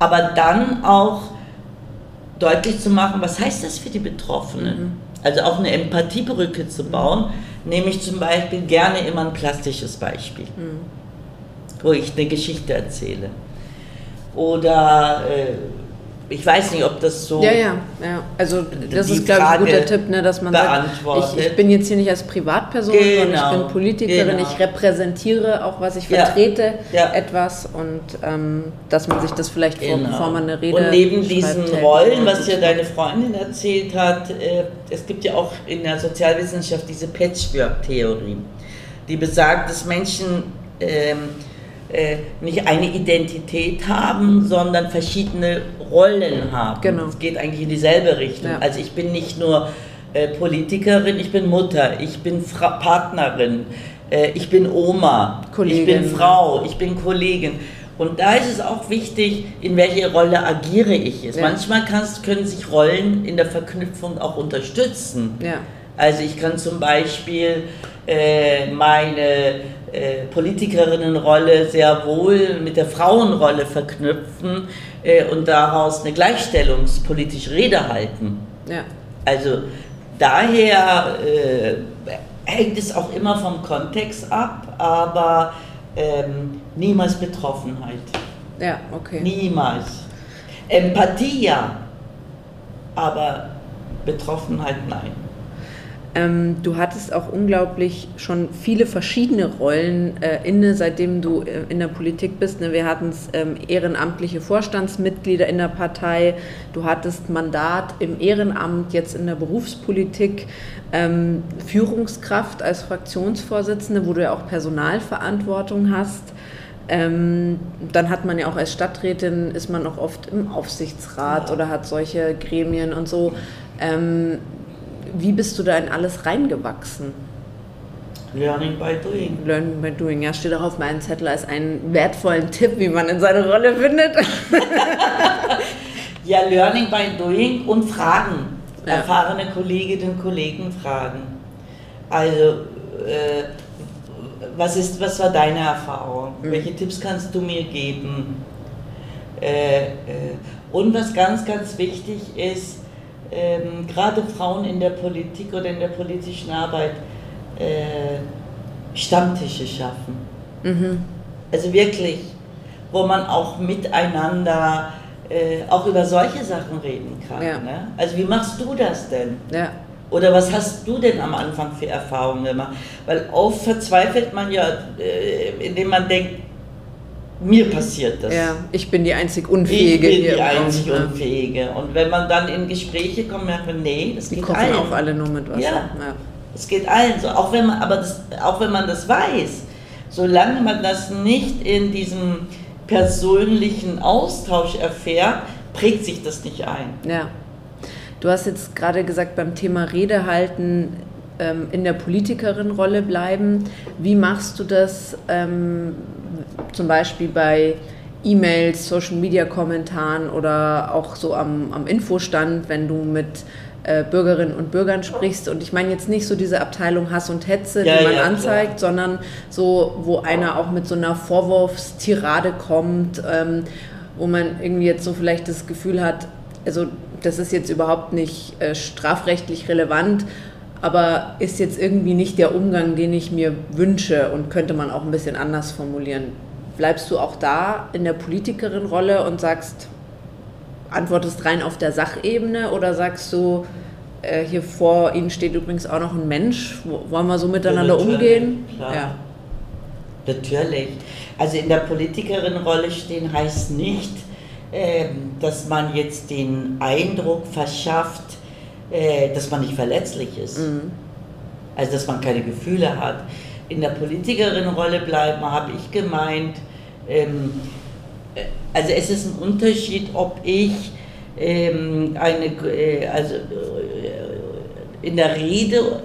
Aber dann auch deutlich zu machen, was heißt das für die Betroffenen? Mhm. Also auch eine Empathiebrücke zu bauen, nehme ich zum Beispiel gerne immer ein plastisches Beispiel, mhm. wo ich eine Geschichte erzähle. Oder äh, ich weiß nicht, ob das so. Ja, ja, ja. Also, das ist, glaube ich, ein guter Tipp, ne, dass man sagt, ich, ich, bin jetzt hier nicht als Privatperson, genau, sondern ich bin genau, Politikerin, genau. ich repräsentiere auch, was ich vertrete, ja, ja. etwas und ähm, dass man sich das vielleicht genau. vor, bevor man eine Rede. Und neben diesen Rollen, was ja deine Freundin erzählt hat, äh, es gibt ja auch in der Sozialwissenschaft diese Patchwork-Theorie, die besagt, dass Menschen. Ähm, äh, nicht eine Identität haben, sondern verschiedene Rollen haben. Genau. Es geht eigentlich in dieselbe Richtung. Ja. Also ich bin nicht nur äh, Politikerin, ich bin Mutter, ich bin Fra Partnerin, äh, ich bin Oma, Kollegin. ich bin Frau, ich bin Kollegin. Und da ist es auch wichtig, in welche Rolle agiere ich jetzt. Ja. Manchmal kannst, können sich Rollen in der Verknüpfung auch unterstützen. Ja. Also ich kann zum Beispiel äh, meine äh, Politikerinnenrolle sehr wohl mit der Frauenrolle verknüpfen äh, und daraus eine gleichstellungspolitische Rede halten. Ja. Also daher äh, hängt es auch immer vom Kontext ab, aber ähm, niemals Betroffenheit. Ja, okay. Niemals. Empathie ja, aber Betroffenheit nein. Ähm, du hattest auch unglaublich schon viele verschiedene Rollen äh, inne, seitdem du äh, in der Politik bist. Ne? Wir hatten ähm, ehrenamtliche Vorstandsmitglieder in der Partei, du hattest Mandat im Ehrenamt, jetzt in der Berufspolitik, ähm, Führungskraft als Fraktionsvorsitzende, wo du ja auch Personalverantwortung hast. Ähm, dann hat man ja auch als Stadträtin, ist man auch oft im Aufsichtsrat oder hat solche Gremien und so. Ähm, wie bist du da in alles reingewachsen? Learning by doing. Learning by doing, ja, steht auch auf meinem Zettel als einen wertvollen Tipp, wie man in seine Rolle findet. ja, Learning by doing und Fragen. Ja. Erfahrene Kolleginnen und Kollegen fragen. Also, äh, was, ist, was war deine Erfahrung? Mhm. Welche Tipps kannst du mir geben? Äh, äh, und was ganz, ganz wichtig ist, ähm, gerade Frauen in der Politik oder in der politischen Arbeit äh, Stammtische schaffen. Mhm. Also wirklich, wo man auch miteinander äh, auch über solche Sachen reden kann. Ja. Ne? Also wie machst du das denn? Ja. Oder was hast du denn am Anfang für Erfahrungen gemacht? Weil oft verzweifelt man ja, äh, indem man denkt, mir passiert das. Ja, ich bin die einzig Unfähige. Ich bin die einzig Unfähige. Und wenn man dann in Gespräche kommt, merkt man, nee, das die geht allen. auch alle nur mit Wasser. Ja, es geht allen so. Auch wenn man, aber das, auch wenn man das weiß, solange man das nicht in diesem persönlichen Austausch erfährt, prägt sich das nicht ein. Ja. Du hast jetzt gerade gesagt, beim Thema Rede halten ähm, in der Politikerin-Rolle bleiben. Wie machst du das ähm, zum Beispiel bei E-Mails, Social-Media-Kommentaren oder auch so am, am Infostand, wenn du mit äh, Bürgerinnen und Bürgern sprichst. Und ich meine jetzt nicht so diese Abteilung Hass und Hetze, ja, die man ja, anzeigt, klar. sondern so, wo einer auch mit so einer Vorwurfstirade kommt, ähm, wo man irgendwie jetzt so vielleicht das Gefühl hat, also das ist jetzt überhaupt nicht äh, strafrechtlich relevant, aber ist jetzt irgendwie nicht der Umgang, den ich mir wünsche und könnte man auch ein bisschen anders formulieren. Bleibst du auch da in der Politikerin-Rolle und sagst, antwortest rein auf der Sachebene oder sagst du, äh, hier vor Ihnen steht übrigens auch noch ein Mensch, wollen wir so miteinander ja, umgehen? Klar. Ja. Natürlich. Also in der Politikerin-Rolle stehen heißt nicht, äh, dass man jetzt den Eindruck verschafft, äh, dass man nicht verletzlich ist. Mhm. Also dass man keine Gefühle hat. In der Politikerin-Rolle bleiben, habe ich gemeint, ähm, also es ist ein Unterschied, ob ich ähm, eine, äh, also äh, in der Rede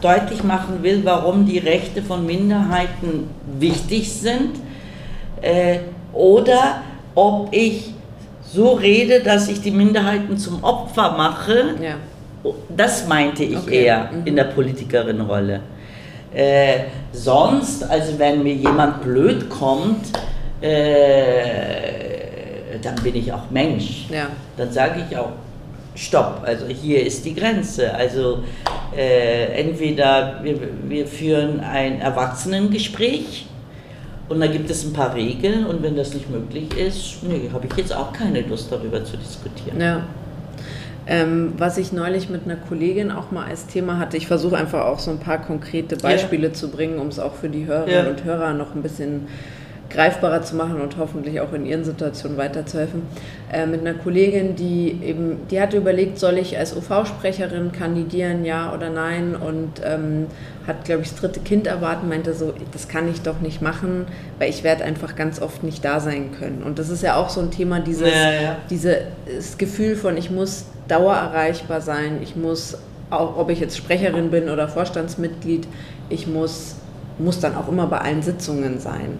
deutlich machen will, warum die Rechte von Minderheiten wichtig sind, äh, oder ob ich so rede, dass ich die Minderheiten zum Opfer mache. Ja. Das meinte ich okay. eher mhm. in der Politikerin-Rolle. Äh, sonst, also wenn mir jemand blöd kommt, äh, dann bin ich auch Mensch. Ja. Dann sage ich auch, stopp, also hier ist die Grenze. Also äh, entweder wir, wir führen ein Erwachsenengespräch und da gibt es ein paar Regeln und wenn das nicht möglich ist, nee, habe ich jetzt auch keine Lust darüber zu diskutieren. Ja. Ähm, was ich neulich mit einer Kollegin auch mal als Thema hatte, ich versuche einfach auch so ein paar konkrete Beispiele ja. zu bringen, um es auch für die Hörerinnen ja. und Hörer noch ein bisschen greifbarer zu machen und hoffentlich auch in ihren Situationen weiterzuhelfen. Äh, mit einer Kollegin, die eben, die hatte überlegt, soll ich als OV-Sprecherin kandidieren, ja oder nein? Und ähm, hat, glaube ich, das dritte Kind erwarten, meinte so, das kann ich doch nicht machen, weil ich werde einfach ganz oft nicht da sein können. Und das ist ja auch so ein Thema, dieses, ja, ja. dieses Gefühl von, ich muss dauererreichbar sein, ich muss, auch ob ich jetzt Sprecherin bin oder Vorstandsmitglied, ich muss, muss dann auch immer bei allen Sitzungen sein.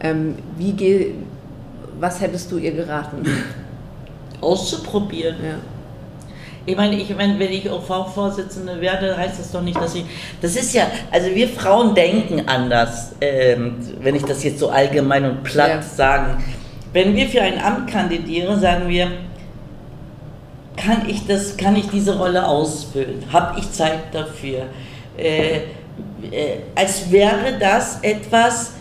Ähm, wie geh, was hättest du ihr geraten? Auszuprobieren. Ja. Ich meine, ich meine, wenn ich OV-Vorsitzende werde, heißt das doch nicht, dass ich. Das ist ja, also wir Frauen denken anders, ähm, wenn ich das jetzt so allgemein und platt ja. sagen. Wenn wir für ein Amt kandidieren, sagen wir, kann ich das, kann ich diese Rolle ausfüllen? Habe ich Zeit dafür? Äh, äh, als wäre das etwas,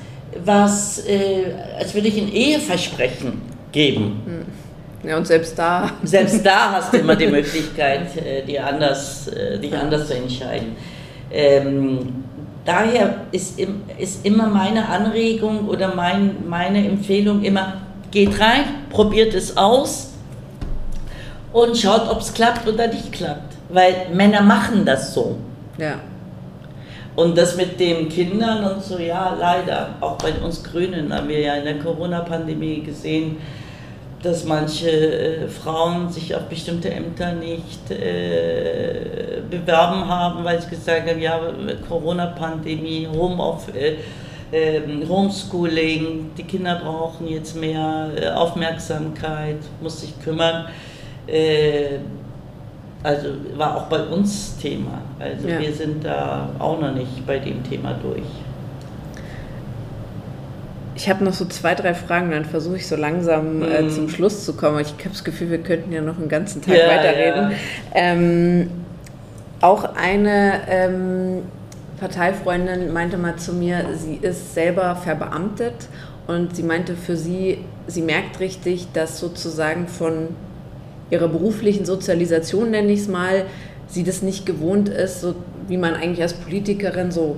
was, äh, als würde ich ein Eheversprechen geben. Hm. Ja, und selbst da. Selbst da hast du immer die Möglichkeit, äh, die anders, äh, dich anders zu entscheiden. Ähm, daher ist, ist immer meine Anregung oder mein, meine Empfehlung immer, geht rein, probiert es aus und schaut, ob es klappt oder nicht klappt. Weil Männer machen das so. Ja. Und das mit den Kindern und so, ja, leider, auch bei uns Grünen haben wir ja in der Corona-Pandemie gesehen, dass manche äh, Frauen sich auf bestimmte Ämter nicht äh, bewerben haben, weil sie gesagt haben, ja, Corona-Pandemie, Home äh, ähm, Homeschooling, die Kinder brauchen jetzt mehr äh, Aufmerksamkeit, muss sich kümmern. Also war auch bei uns Thema. Also ja. wir sind da auch noch nicht bei dem Thema durch. Ich habe noch so zwei, drei Fragen, dann versuche ich so langsam äh, mhm. zum Schluss zu kommen. Ich habe das Gefühl, wir könnten ja noch einen ganzen Tag ja, weiterreden. Ja. Ähm, auch eine ähm, Parteifreundin meinte mal zu mir, sie ist selber verbeamtet und sie meinte für sie, sie merkt richtig, dass sozusagen von ihrer beruflichen Sozialisation, nenne ich es mal, sie das nicht gewohnt ist, so wie man eigentlich als Politikerin so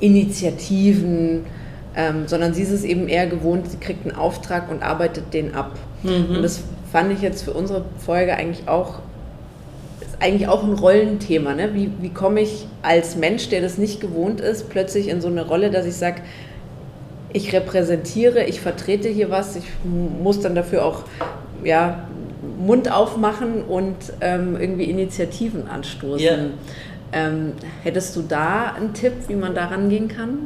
Initiativen, ähm, sondern sie ist es eben eher gewohnt, sie kriegt einen Auftrag und arbeitet den ab. Mhm. Und das fand ich jetzt für unsere Folge eigentlich auch, ist eigentlich auch ein Rollenthema. Ne? Wie, wie komme ich als Mensch, der das nicht gewohnt ist, plötzlich in so eine Rolle, dass ich sage, ich repräsentiere, ich vertrete hier was, ich muss dann dafür auch ja, Mund aufmachen und ähm, irgendwie Initiativen anstoßen. Ja. Ähm, hättest du da einen Tipp, wie man da rangehen kann,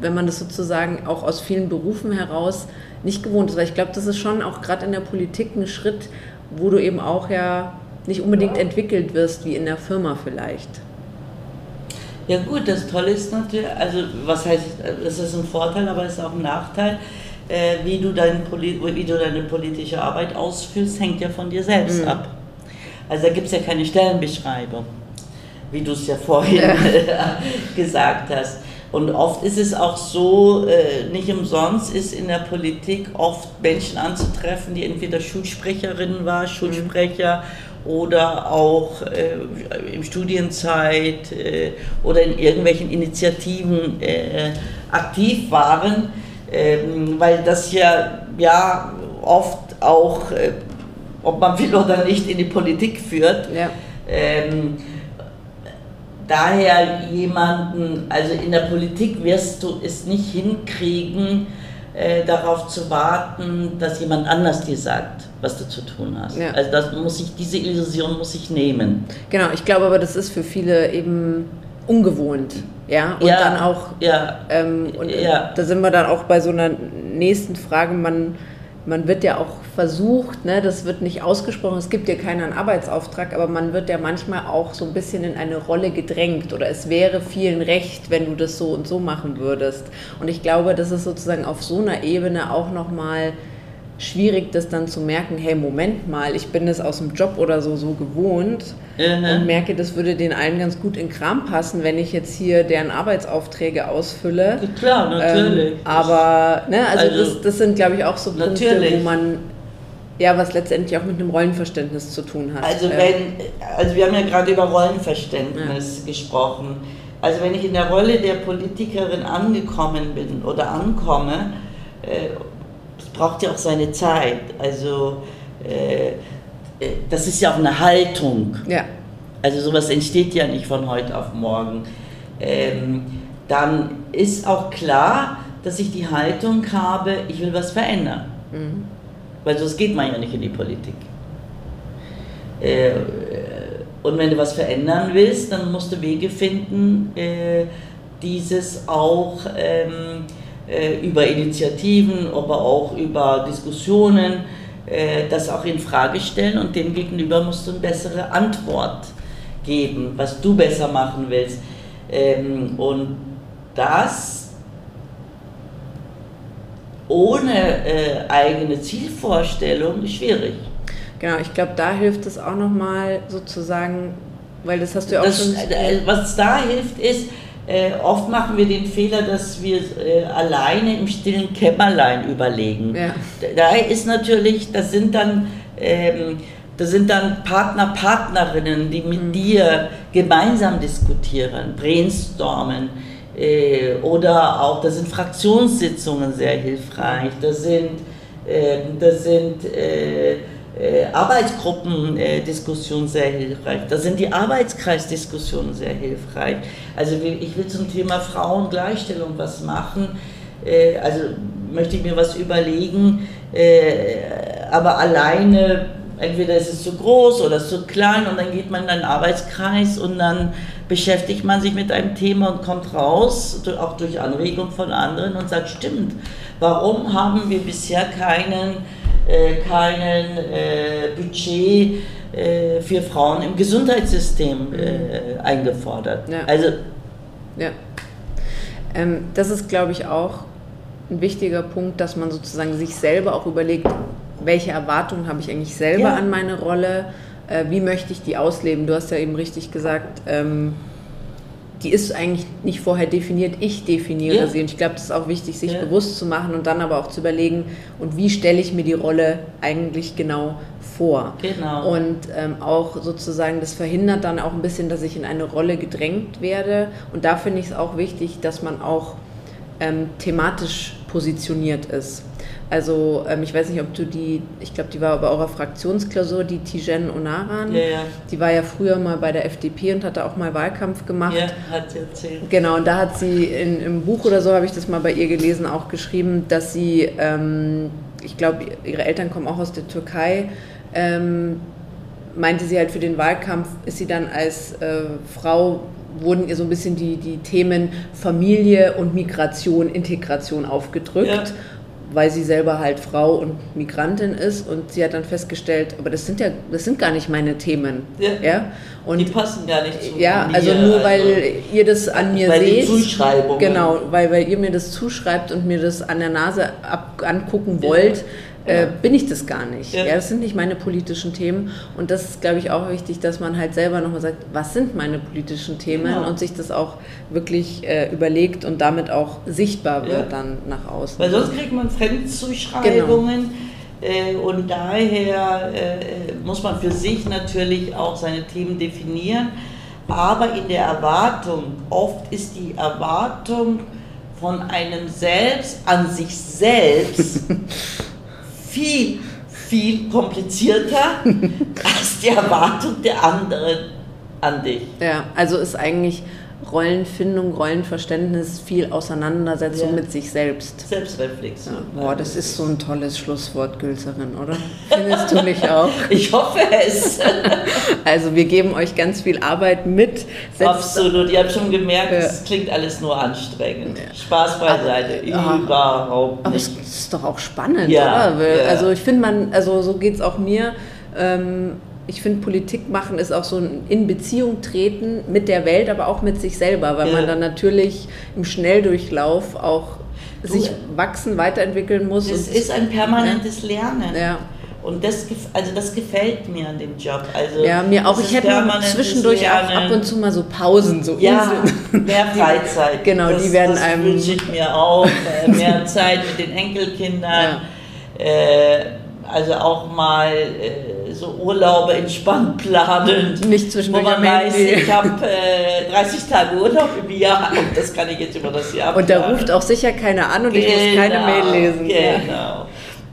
wenn man das sozusagen auch aus vielen Berufen heraus nicht gewohnt ist? Weil ich glaube, das ist schon auch gerade in der Politik ein Schritt, wo du eben auch ja nicht unbedingt entwickelt wirst wie in der Firma vielleicht. Ja gut, das Tolle ist natürlich, also was heißt, das ist ein Vorteil, aber es ist auch ein Nachteil. Äh, wie, du dein, wie du deine politische Arbeit ausführst, hängt ja von dir selbst mhm. ab. Also da gibt es ja keine Stellenbeschreibung, wie du es ja vorhin ja. gesagt hast. Und oft ist es auch so, äh, nicht umsonst ist in der Politik oft Menschen anzutreffen, die entweder Schulsprecherinnen waren, Schulsprecher oder auch äh, im Studienzeit äh, oder in irgendwelchen Initiativen äh, aktiv waren, ähm, weil das ja, ja oft auch, äh, ob man will oder nicht, in die Politik führt. Ja. Ähm, daher jemanden, also in der Politik wirst du es nicht hinkriegen, äh, darauf zu warten, dass jemand anders dir sagt, was du zu tun hast. Ja. Also das muss ich, diese Illusion muss ich nehmen. Genau, ich glaube aber, das ist für viele eben ungewohnt. Ja, und ja, dann auch, ja, ähm, und ja. da sind wir dann auch bei so einer nächsten Frage, man man wird ja auch versucht, ne, das wird nicht ausgesprochen, es gibt ja keinen Arbeitsauftrag, aber man wird ja manchmal auch so ein bisschen in eine Rolle gedrängt oder es wäre vielen recht, wenn du das so und so machen würdest. Und ich glaube, das ist sozusagen auf so einer Ebene auch nochmal schwierig, das dann zu merken, hey, Moment mal, ich bin das aus dem Job oder so so gewohnt mhm. und merke, das würde den allen ganz gut in Kram passen, wenn ich jetzt hier deren Arbeitsaufträge ausfülle. Klar, natürlich. Ähm, aber, ne, also, also das, das sind, glaube ich, auch so Punkte, natürlich. wo man ja, was letztendlich auch mit einem Rollenverständnis zu tun hat. Also wenn, also wir haben ja gerade über Rollenverständnis ja. gesprochen. Also wenn ich in der Rolle der Politikerin angekommen bin oder ankomme, äh, braucht ja auch seine Zeit. Also äh, äh, das ist ja auch eine Haltung. Ja. Also sowas entsteht ja nicht von heute auf morgen. Ähm, dann ist auch klar, dass ich die Haltung habe, ich will was verändern. Mhm. Weil sonst geht man ja nicht in die Politik. Äh, und wenn du was verändern willst, dann musst du Wege finden, äh, dieses auch ähm, äh, über Initiativen, aber auch über Diskussionen, äh, das auch in Frage stellen und dem gegenüber musst du eine bessere Antwort geben, was du besser machen willst. Ähm, und das ohne äh, eigene Zielvorstellung ist schwierig. Genau, ich glaube, da hilft es auch nochmal sozusagen, weil das hast du ja auch das, schon. Was da hilft, ist, äh, oft machen wir den Fehler, dass wir äh, alleine im stillen Kämmerlein überlegen. Ja. Da ist natürlich, das sind dann, ähm, das sind dann Partner, Partnerinnen, die mit mhm. dir gemeinsam diskutieren, brainstormen. Äh, oder auch, da sind Fraktionssitzungen sehr hilfreich. Das sind, ähm, das sind äh, äh, Arbeitsgruppendiskussion sehr hilfreich. Da sind die Arbeitskreisdiskussionen sehr hilfreich. Also ich will zum Thema Frauengleichstellung was machen. Äh, also möchte ich mir was überlegen, äh, aber alleine, entweder ist es zu groß oder zu klein und dann geht man in einen Arbeitskreis und dann beschäftigt man sich mit einem Thema und kommt raus, auch durch Anregung von anderen und sagt, stimmt, warum haben wir bisher keinen äh, keinen äh, Budget äh, für Frauen im Gesundheitssystem äh, eingefordert. Ja. Also ja. Ähm, das ist, glaube ich, auch ein wichtiger Punkt, dass man sozusagen sich selber auch überlegt, welche Erwartungen habe ich eigentlich selber ja. an meine Rolle, äh, wie möchte ich die ausleben. Du hast ja eben richtig gesagt, ähm, die ist eigentlich nicht vorher definiert, ich definiere ja. sie. Und ich glaube, das ist auch wichtig, sich ja. bewusst zu machen und dann aber auch zu überlegen, und wie stelle ich mir die Rolle eigentlich genau vor. Genau. Und ähm, auch sozusagen, das verhindert dann auch ein bisschen, dass ich in eine Rolle gedrängt werde. Und da finde ich es auch wichtig, dass man auch ähm, thematisch positioniert ist. Also ähm, ich weiß nicht, ob du die, ich glaube, die war bei eurer Fraktionsklausur, die Tijen Onaran. Ja, ja. Die war ja früher mal bei der FDP und hatte auch mal Wahlkampf gemacht. Ja, hat sie erzählt. Genau, und da hat sie in, im Buch oder so, habe ich das mal bei ihr gelesen, auch geschrieben, dass sie, ähm, ich glaube, ihre Eltern kommen auch aus der Türkei, ähm, meinte sie halt für den Wahlkampf, ist sie dann als äh, Frau, wurden ihr so ein bisschen die, die Themen Familie und Migration, Integration aufgedrückt. Ja. Weil sie selber halt Frau und Migrantin ist und sie hat dann festgestellt, aber das sind ja, das sind gar nicht meine Themen. Ja. Und die passen gar nicht zu ja, mir, also nur weil ihr das an mir seht. Zuschreibungen. Genau, weil, weil ihr mir das zuschreibt und mir das an der Nase ab, angucken wollt, äh, bin ich das gar nicht. Ja. Ja. das sind nicht meine politischen Themen. Und das ist, glaube ich, auch wichtig, dass man halt selber nochmal sagt, was sind meine politischen Themen Genau. und sich das auch wirklich äh, überlegt und damit auch sichtbar wird Ja. dann nach außen. Weil sonst kriegt man Fremdzuschreibungen. Genau. Äh, und daher äh, muss man für sich natürlich auch seine Themen definieren. Aber in der Erwartung, oft ist die Erwartung von einem selbst an sich selbst viel, viel komplizierter als die Erwartung der anderen an dich. Ja, also ist eigentlich Rollenfindung, Rollenverständnis viel Auseinandersetzung Ja. mit sich selbst. Selbstreflexion. Ja, boah, das ist so ein tolles Schlusswort, Gülserin, oder? Findest du nicht auch? Ich hoffe es. Also wir geben euch ganz viel Arbeit mit. Setzt, Absolut, ihr habt schon gemerkt, Ja. es klingt alles nur anstrengend. Spaß beiseite, ja. überhaupt aber es nicht. ist doch auch spannend, Ja, oder? Ja. Also ich finde man, also so geht es auch mir. Ähm, ich finde, Politik machen ist auch so ein in Beziehung treten mit der Welt, aber auch mit sich selber, weil Ja. man dann natürlich im Schnelldurchlauf auch Du- sich wachsen, weiterentwickeln muss. Es ist ein permanentes Lernen. ja. Und das, also das gefällt mir an dem Job. Also ja, mir auch. Ich hätte zwischendurch auch ab und zu mal so Pausen, so Ja, mehr Freizeit. Genau, das, die werden das einem- wünsche ich mir auch. Äh, Mehr Zeit mit den Enkelkindern. Äh, also auch mal äh, so Urlaube entspannt planen. Nicht Wo zwischendurch man weiß, ich habe äh, 30 Tage Urlaub im Jahr und das kann ich jetzt über das Jahr Und da ruft auch sicher keiner an und ich muss keine Mail lesen. Genau.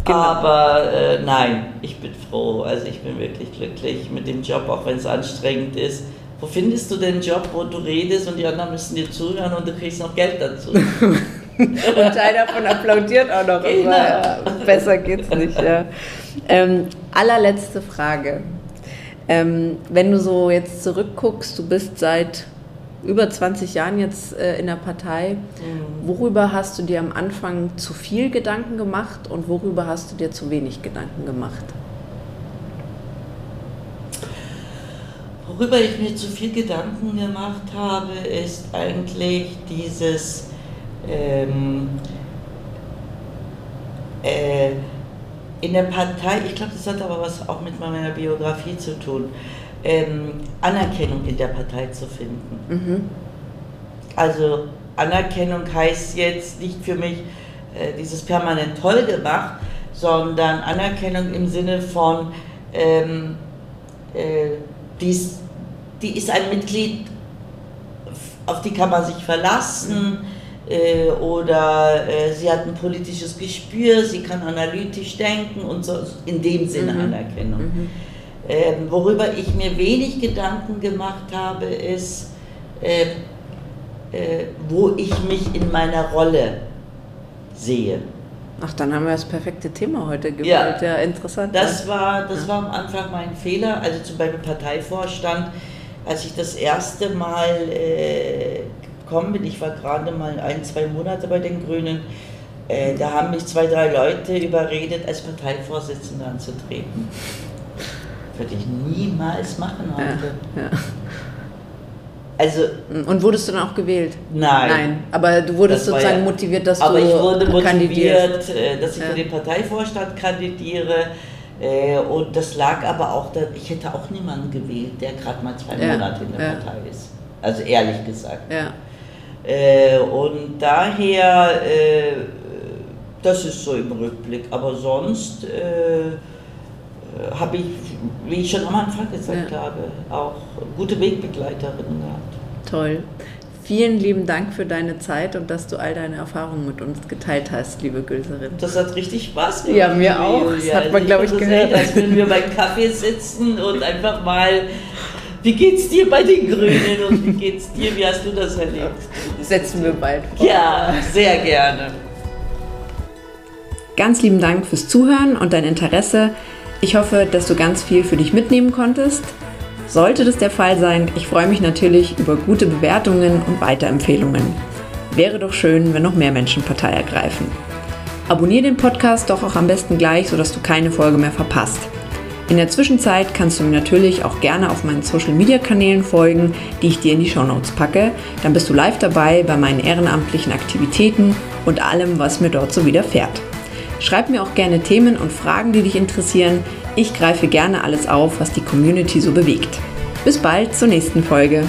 Genau. Aber äh, nein, ich bin froh. Also ich bin wirklich glücklich mit dem Job, auch wenn es anstrengend ist. Wo findest du den Job, wo du redest und die anderen müssen dir zuhören und du kriegst noch Geld dazu? Und Teil davon applaudiert auch noch. Genau. immer. Ja, besser geht's nicht. Ja. Ähm, allerletzte Frage. Ähm, wenn du so jetzt zurückguckst, du bist seit über 20 Jahren jetzt äh, in der Partei. Worüber hast du dir am Anfang zu viel Gedanken gemacht und worüber hast du dir zu wenig Gedanken gemacht? Worüber ich mir zu viel Gedanken gemacht habe, ist eigentlich dieses ähm, äh, in der Partei, ich glaube, das hat aber was auch mit meiner Biografie zu tun, ähm, Anerkennung in der Partei zu finden. Mhm. Also Anerkennung heißt jetzt nicht für mich äh, dieses permanent toll gemacht, sondern Anerkennung im Sinne von, ähm, äh, dies, die ist ein Mitglied, auf die kann man sich verlassen äh, oder äh, sie hat ein politisches Gespür, sie kann analytisch denken und so in dem Sinne Mhm. Anerkennung. Mhm. Ähm, worüber ich mir wenig Gedanken gemacht habe, ist, äh, äh, wo ich mich in meiner Rolle sehe. Ach, dann haben wir das perfekte Thema heute gewählt. Ja. Ja, interessant. Das war, das Ja. war am Anfang mein Fehler, also zum Beispiel Parteivorstand, als ich das erste Mal äh, gekommen bin, ich war gerade mal ein, zwei Monate bei den Grünen, äh, da haben mich zwei, drei Leute überredet, als Parteivorsitzende anzutreten. Würde ich niemals machen heute. ja, ja. Also Und wurdest du dann auch gewählt? nein. Nein, aber du wurdest sozusagen ja- motiviert, dass Aber du ich wurde motiviert, äh, dass ich für den Parteivorstand kandidiere. äh, Und das lag aber auch, da, ich hätte auch niemanden gewählt, der gerade mal zwei Monate in der. Partei ist. Also ehrlich gesagt. Ja, Äh, Und daher, äh, das ist so im Rückblick. Aber sonst äh, habe ich, wie ich schon am Anfang gesagt Ja. habe, auch gute Wegbegleiterinnen gehabt. toll. Vielen lieben Dank für deine Zeit und dass du all deine Erfahrungen mit uns geteilt hast, liebe Gülserin. Das hat richtig Spaß gemacht. Ja, mir auch. Das hat man, glaube ich, gehört. Echt, als würden wir beim Kaffee sitzen und einfach mal, wie geht's dir bei den Grünen und wie geht's dir, wie hast du das erlebt? Setzen wir bald vor. Ja, sehr gerne. Ganz lieben Dank fürs Zuhören und dein Interesse. Ich hoffe, dass du ganz viel für dich mitnehmen konntest. Sollte das der Fall sein, ich freue mich natürlich über gute Bewertungen und Weiterempfehlungen. Wäre doch schön, wenn noch mehr Menschen Partei ergreifen. Abonnier den Podcast doch auch am besten gleich, sodass du keine Folge mehr verpasst. In der Zwischenzeit kannst du mir natürlich auch gerne auf meinen Social Media Kanälen folgen, die ich dir in die Show Notes packe. Dann bist du live dabei bei meinen ehrenamtlichen Aktivitäten und allem, was mir dort so widerfährt. Schreib mir auch gerne Themen und Fragen, die dich interessieren. Ich greife gerne alles auf, was die Community so bewegt. Bis bald zur nächsten Folge.